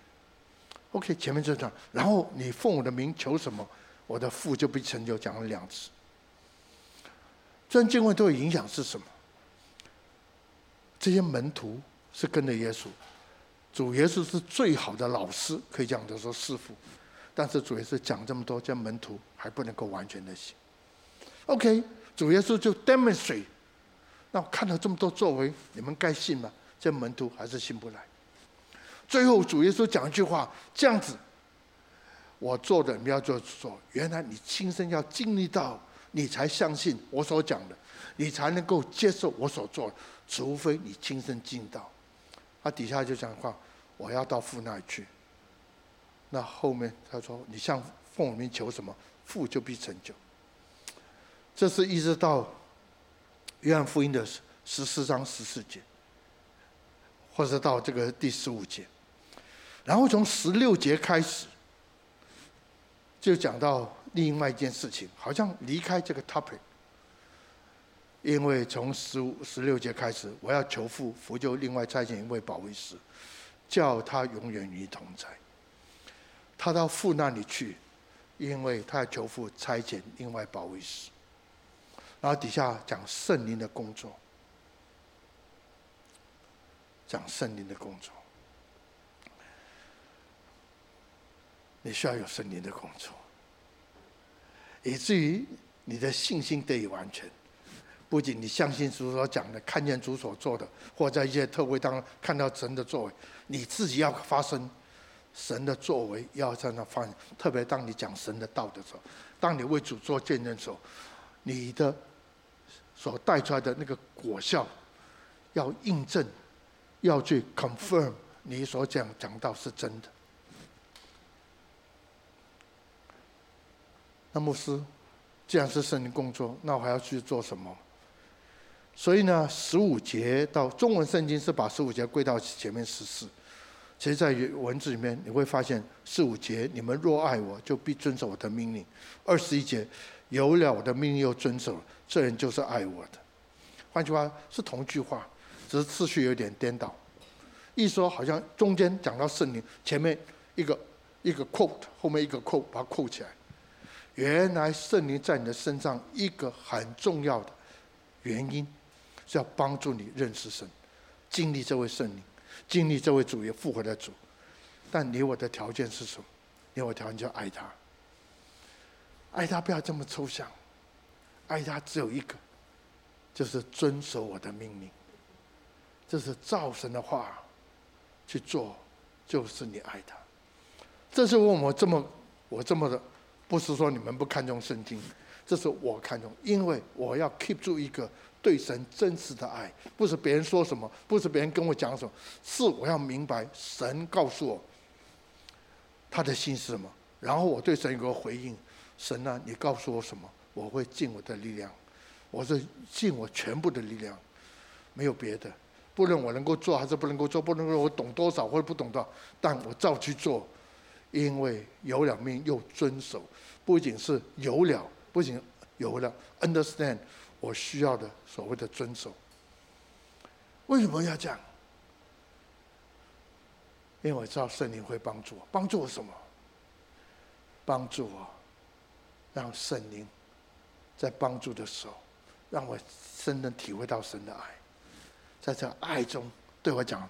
OK，前面这段，然后你奉我的名求什么？我的父就被成就，讲了两次。这段经文都有影响是什么？这些门徒是跟着耶稣，主耶稣是最好的老师，可以讲的说师傅。但是主耶稣讲这么多，这门徒还不能够完全的信。OK，主耶稣就 demonstrate。那我看到这么多作为，你们该信吗？这门徒还是信不来。最后主耶稣讲一句话，这样子。我做的，你要做做。原来你亲身要经历到，你才相信我所讲的，你才能够接受我所做的。除非你亲身经到。他底下就讲话，我要到父那里去。那后面他说，你向奉我名求什么，父就必成就。这是一直到约翰福音的十四章十四节，或者到这个第十五节，然后从十六节开始。就讲到另外一件事情，好像离开这个 topic，因为从十五、十六节开始，我要求父，父就另外差遣一位保惠师，叫他永远与你同在。他到父那里去，因为他要求父差遣另外保惠师。然后底下讲圣灵的工作，讲圣灵的工作。你需要有圣灵的工作，以至于你的信心得以完全，不仅你相信主所讲的，看见主所做的，或在一些特会当中看到神的作为，你自己要发生神的作为，要在那发生。特别当你讲神的道的时候，当你为主做见证的时候，你的所带出来的那个果效，要印证，要去 confirm 你所讲讲到是真的。那牧师，既然是圣灵工作，那我还要去做什么？所以呢，十五节到中文圣经是把十五节归到前面十四。其实，在文字里面你会发现，十五节你们若爱我，就必遵守我的命令；二十一节有了我的命令又遵守，这人就是爱我的。换句话是同句话，只是次序有点颠倒。一说好像中间讲到圣灵，前面一个一个 quote，后面一个 quote，把它扣起来。原来圣灵在你的身上一个很重要的原因，是要帮助你认识神，经历这位圣灵，经历这位主也复活的主。但你我的条件是什么？你我条件就爱他，爱他不要这么抽象，爱他只有一个，就是遵守我的命令，这是照神的话去做，就是你爱他。这是为什么这么我这么的。不是说你们不看重圣经，这是我看重，因为我要 keep 住一个对神真实的爱，不是别人说什么，不是别人跟我讲什么，是我要明白神告诉我他的心是什么，然后我对神有个回应，神啊，你告诉我什么，我会尽我的力量，我是尽我全部的力量，没有别的，不论我能够做还是不能够做，不能够我懂多少或者不懂多少，但我照去做。因为有了命又遵守，不仅是有了，不仅有了 understand 我需要的所谓的遵守。为什么要这样？因为我知道圣灵会帮助我，帮助我什么？帮助我，让圣灵在帮助的时候，让我真正体会到神的爱，在这爱中对我讲，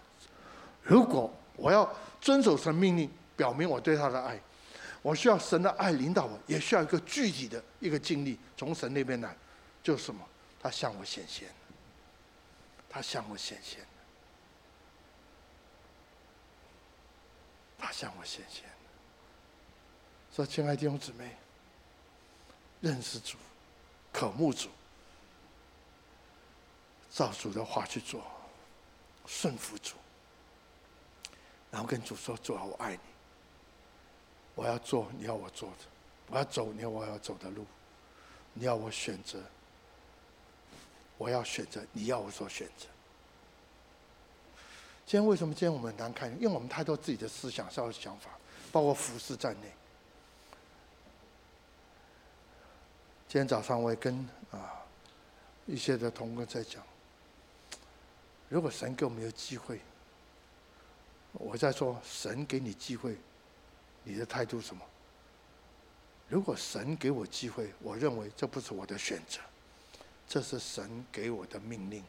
如果我要遵守神命令。表明我对他的爱，我需要神的爱领导我，也需要一个具体的一个经历从神那边来，就是什么？他向我显现，他向我显现，他向我显现。说，亲爱的弟兄姊妹，认识主，渴慕主，照主的话去做，顺服主，然后跟主说：“主啊，我爱你。”我要做你要我做的，我要走你要我要走的路，你要我选择，我要选择你要我做选择。今天为什么今天我们难看？因为我们太多自己的思想、上的想法，包括服侍在内。今天早上我也跟啊一些的同工在讲，如果神给我们有机会，我在说神给你机会。你的态度什么？如果神给我机会，我认为这不是我的选择，这是神给我的命令。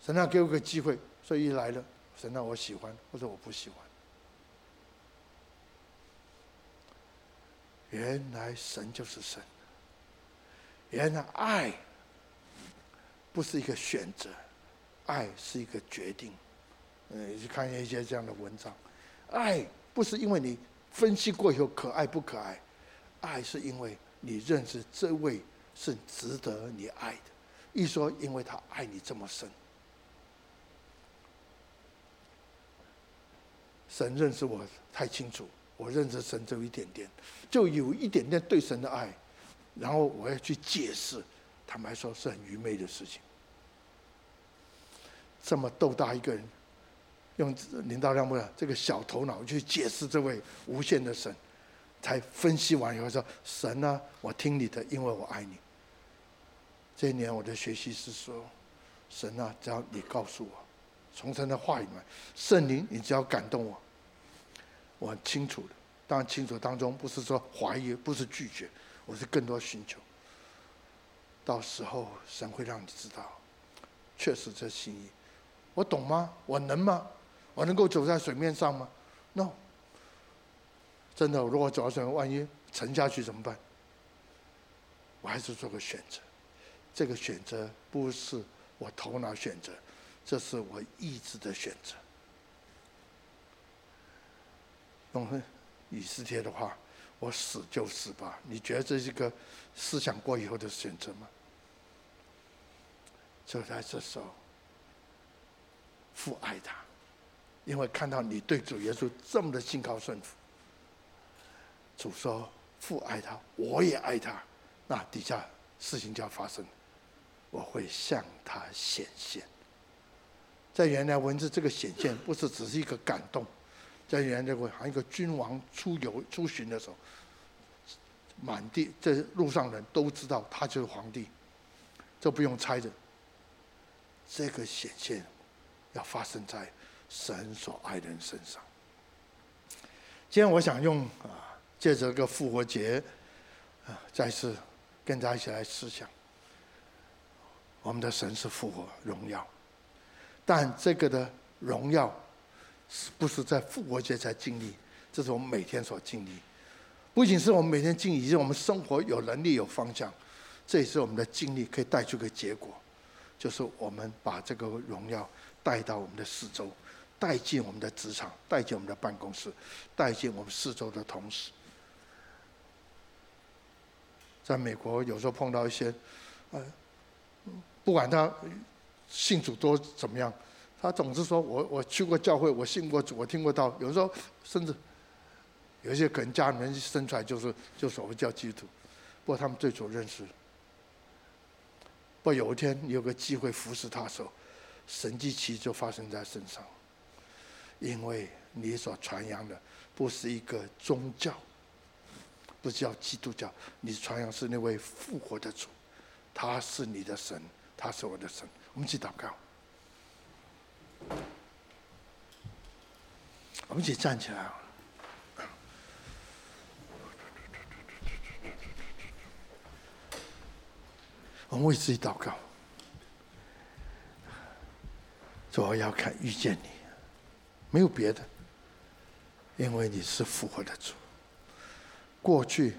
神啊，给我个机会，所以一来了，神啊，我喜欢或者我不喜欢。原来神就是神，原来爱不是一个选择，爱是一个决定。嗯，去看一些这样的文章。爱不是因为你分析过以后可爱不可爱，爱是因为你认识这位是值得你爱的。一说，因为他爱你这么深，神认识我太清楚，我认识神只有一点点，就有一点点对神的爱，然后我要去解释，坦白说是很愚昧的事情。这么斗大一个人。用领导量不了这个小头脑去解释这位无限的神，才分析完以后说：“神啊，我听你的，因为我爱你。”这一年我的学习是说：“神啊，只要你告诉我，从神的话里面，圣灵，你只要感动我，我很清楚的。当然清楚当中不是说怀疑，不是拒绝，我是更多寻求。到时候神会让你知道，确实这心意，我懂吗？我能吗？”我能够走在水面上吗？No，真的，如果走在水面，万一沉下去怎么办？我还是做个选择。这个选择不是我头脑选择，这是我意志的选择。用以斯帖的话，我死就死吧。你觉得这是一个思想过以后的选择吗？就在这时候，父爱他，因为看到你对主耶稣这么的信靠顺服。主说：“父爱他，我也爱他。”那底下事情就要发生，我会向他显现。在原来文字，这个显现不是只是一个感动。在原来，好像一个君王出游出巡的时候，满地这路上人都知道他就是皇帝，这不用猜的。这个显现要发生在神所爱的人身上。今天我想用啊，借着个复活节啊，再次跟大家一起来思想，我们的神是复活荣耀，但这个的荣耀。是不是在复活节才经历？这是我们每天所经历。不仅是我们每天经历，是我们生活有能力、有方向。这也是我们的经历可以带出个结果，就是我们把这个荣耀带到我们的四周，带进我们的职场，带进我们的办公室，带进我们四周的同事。在美国，有时候碰到一些，呃，不管他信主多怎么样。他总是说我我去过教会，我信过主，我听过道。有时候甚至有一些可能家里面生出来就是就所谓叫基督徒，不过他们最初认识。不有一天有个机会服侍他时候，神迹奇就发生在身上，因为你所传扬的不是一个宗教，不叫基督教，你传扬是那位复活的主，他是你的神，他是我的神。我们一起祷告。我们一起站起来。我们为自己祷告，主要要看遇见你，没有别的，因为你是复活的主。过去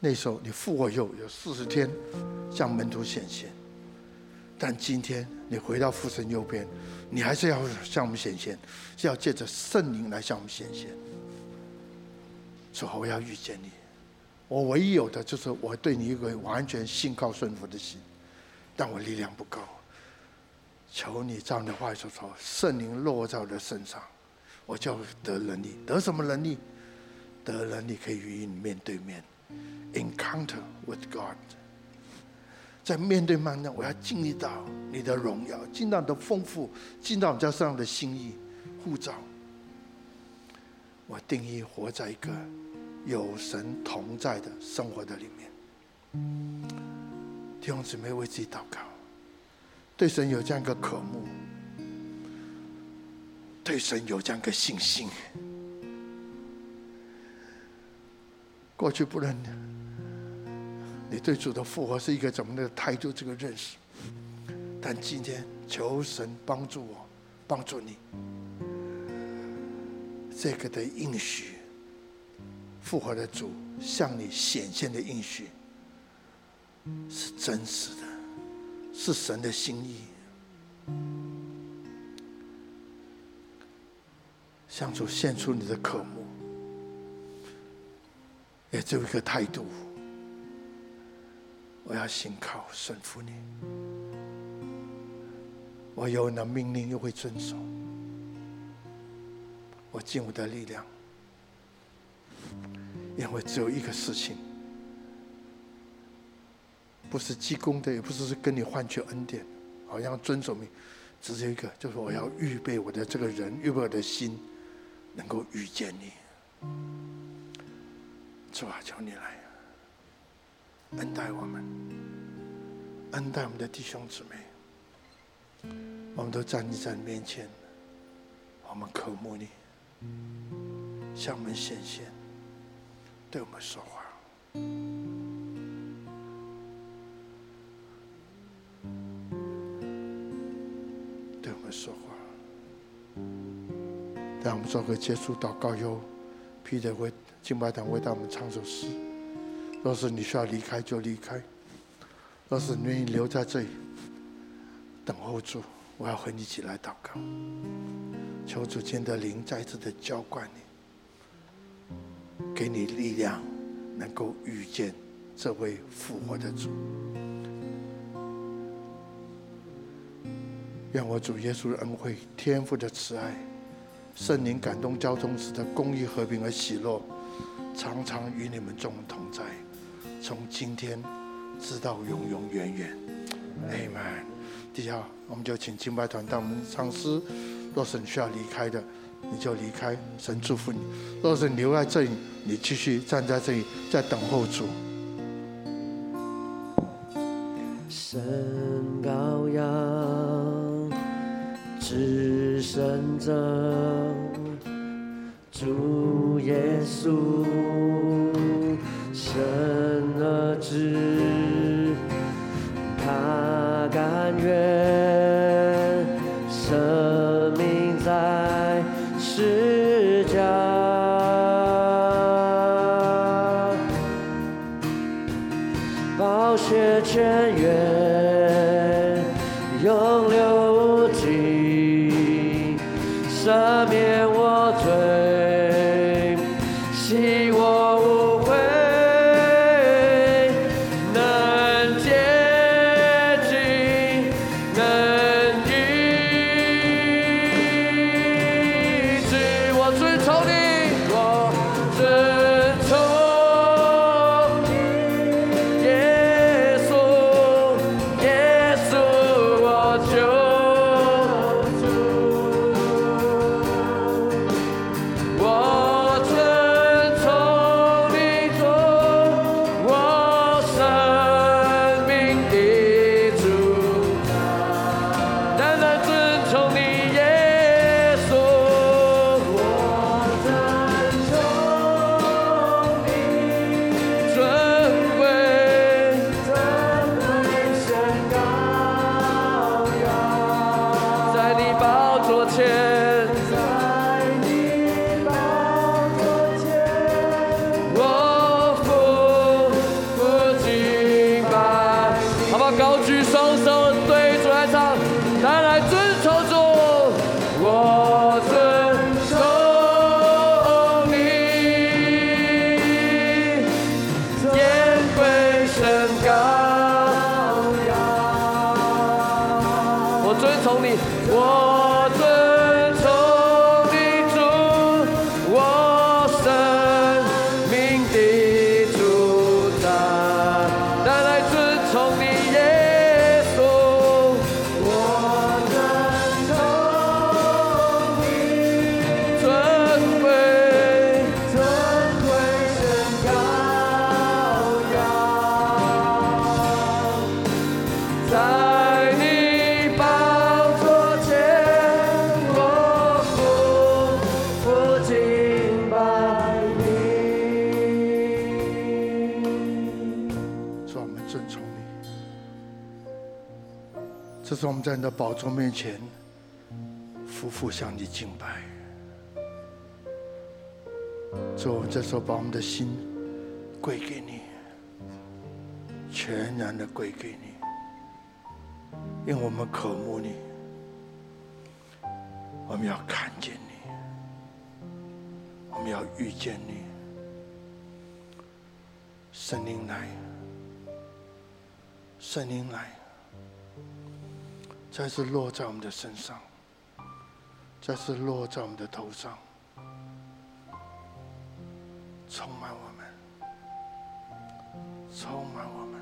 那时候你复活以后有四十天向门徒显现，但今天你回到父神右边。你还是要向我们显现，是要借着圣灵来向我们显现。说我要遇见你，我唯一有的就是我对你一个完全信靠顺服的心，但我力量不够。求你照你的话说说，圣灵落在我的身上，我就得能力。得什么能力？得能力可以与你面对面，encounter with God。在面对万难，我要经历到你的荣耀，尽到你的丰富，经历到你这样的心意护照。我定义活在一个有神同在的生活的里面。弟兄姊妹为自己祷告，对神有这样一个渴慕，对神有这样一个信心。过去不能。你对主的复活是一个怎么的态度？这个认识，但今天求神帮助我，帮助你，这个的应许，复活的主向你显现的应许，是真实的，是神的心意。向主献出你的渴慕，也只有一个态度。我要信靠顺服你，我有那命令又会遵守，我尽我的力量，因为只有一个事情，不是积功的，也不是跟你换取恩典，好像遵守命，只有一个，就是我要预备我的这个人，预备我的心，能够遇见你，主啊，求你来。恩待我们，恩待我们的弟兄姊妹，我们都站立在你面前，我们渴慕你，向我们显现，对我们说话，对我们说话。让我们做个结束祷告哟，Peter 会敬拜团会带我们唱首诗。若是你需要离开，就离开。若是你愿意留在这里等候主，我要和你一起来祷告，求主今天的灵再次的浇灌你，给你力量，能够遇见这位复活的主。愿我主耶稣的恩惠、天父的慈爱、圣灵感动交通时的公义、和平和喜乐，常常与你们众人同在，从今天直到永永远远。Amen。底下我们就请敬拜团到我们唱诗。若是你需要离开的，你就离开。神祝福你。若是留在这里，你继续站在这里，在等候主。神羔羊。至圣者，主耶稣，神儿子，他甘愿舍我们在你的宝座面前，俯伏向你敬拜。主，我们这时候把我们的心归给你，全然的归给你，因为我们渴慕你，我们要看见你，我们要遇见你。圣灵来，圣灵来。再次落在我们的身上，再次落在我们的头上，充满我们，充满我们。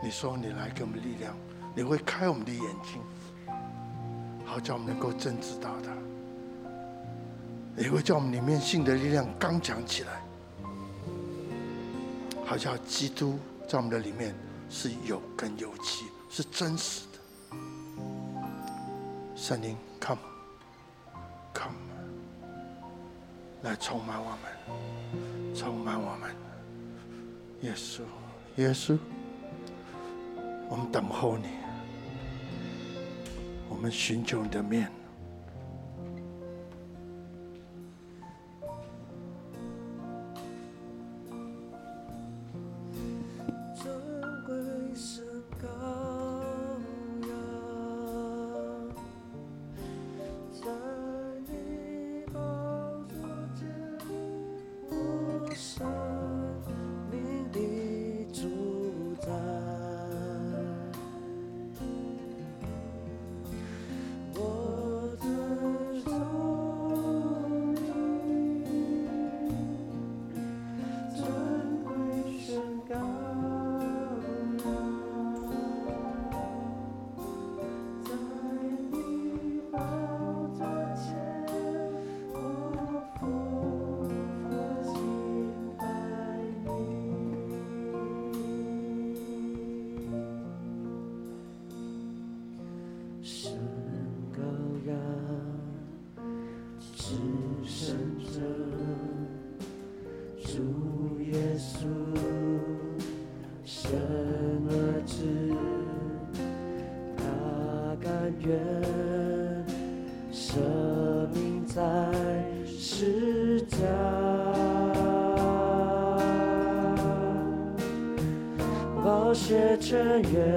你说你来给我们力量，你会开我们的眼睛，好叫我们能够真知道的。你会叫我们里面性的力量刚强起来，好叫基督在我们的里面是有根有基。是真实的，圣灵，come，come，来充满我们，充满我们，耶稣，耶稣，我们等候你，我们寻求你的面。yeah.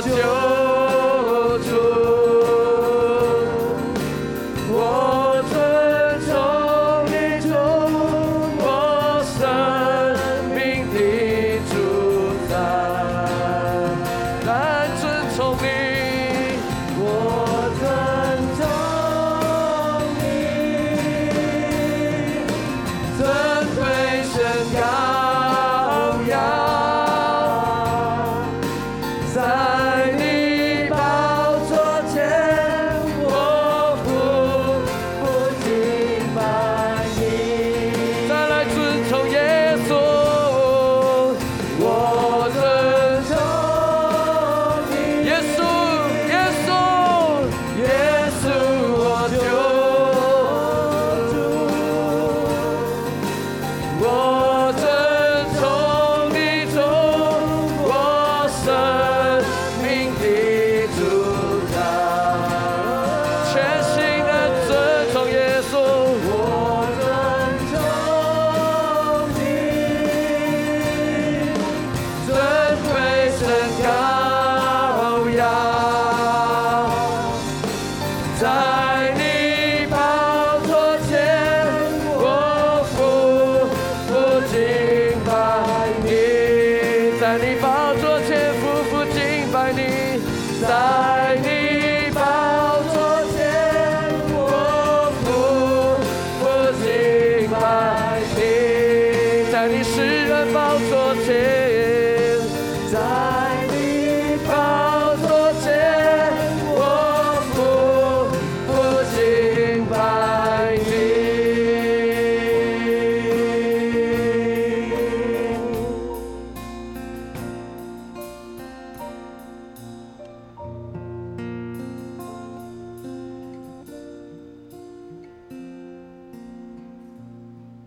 就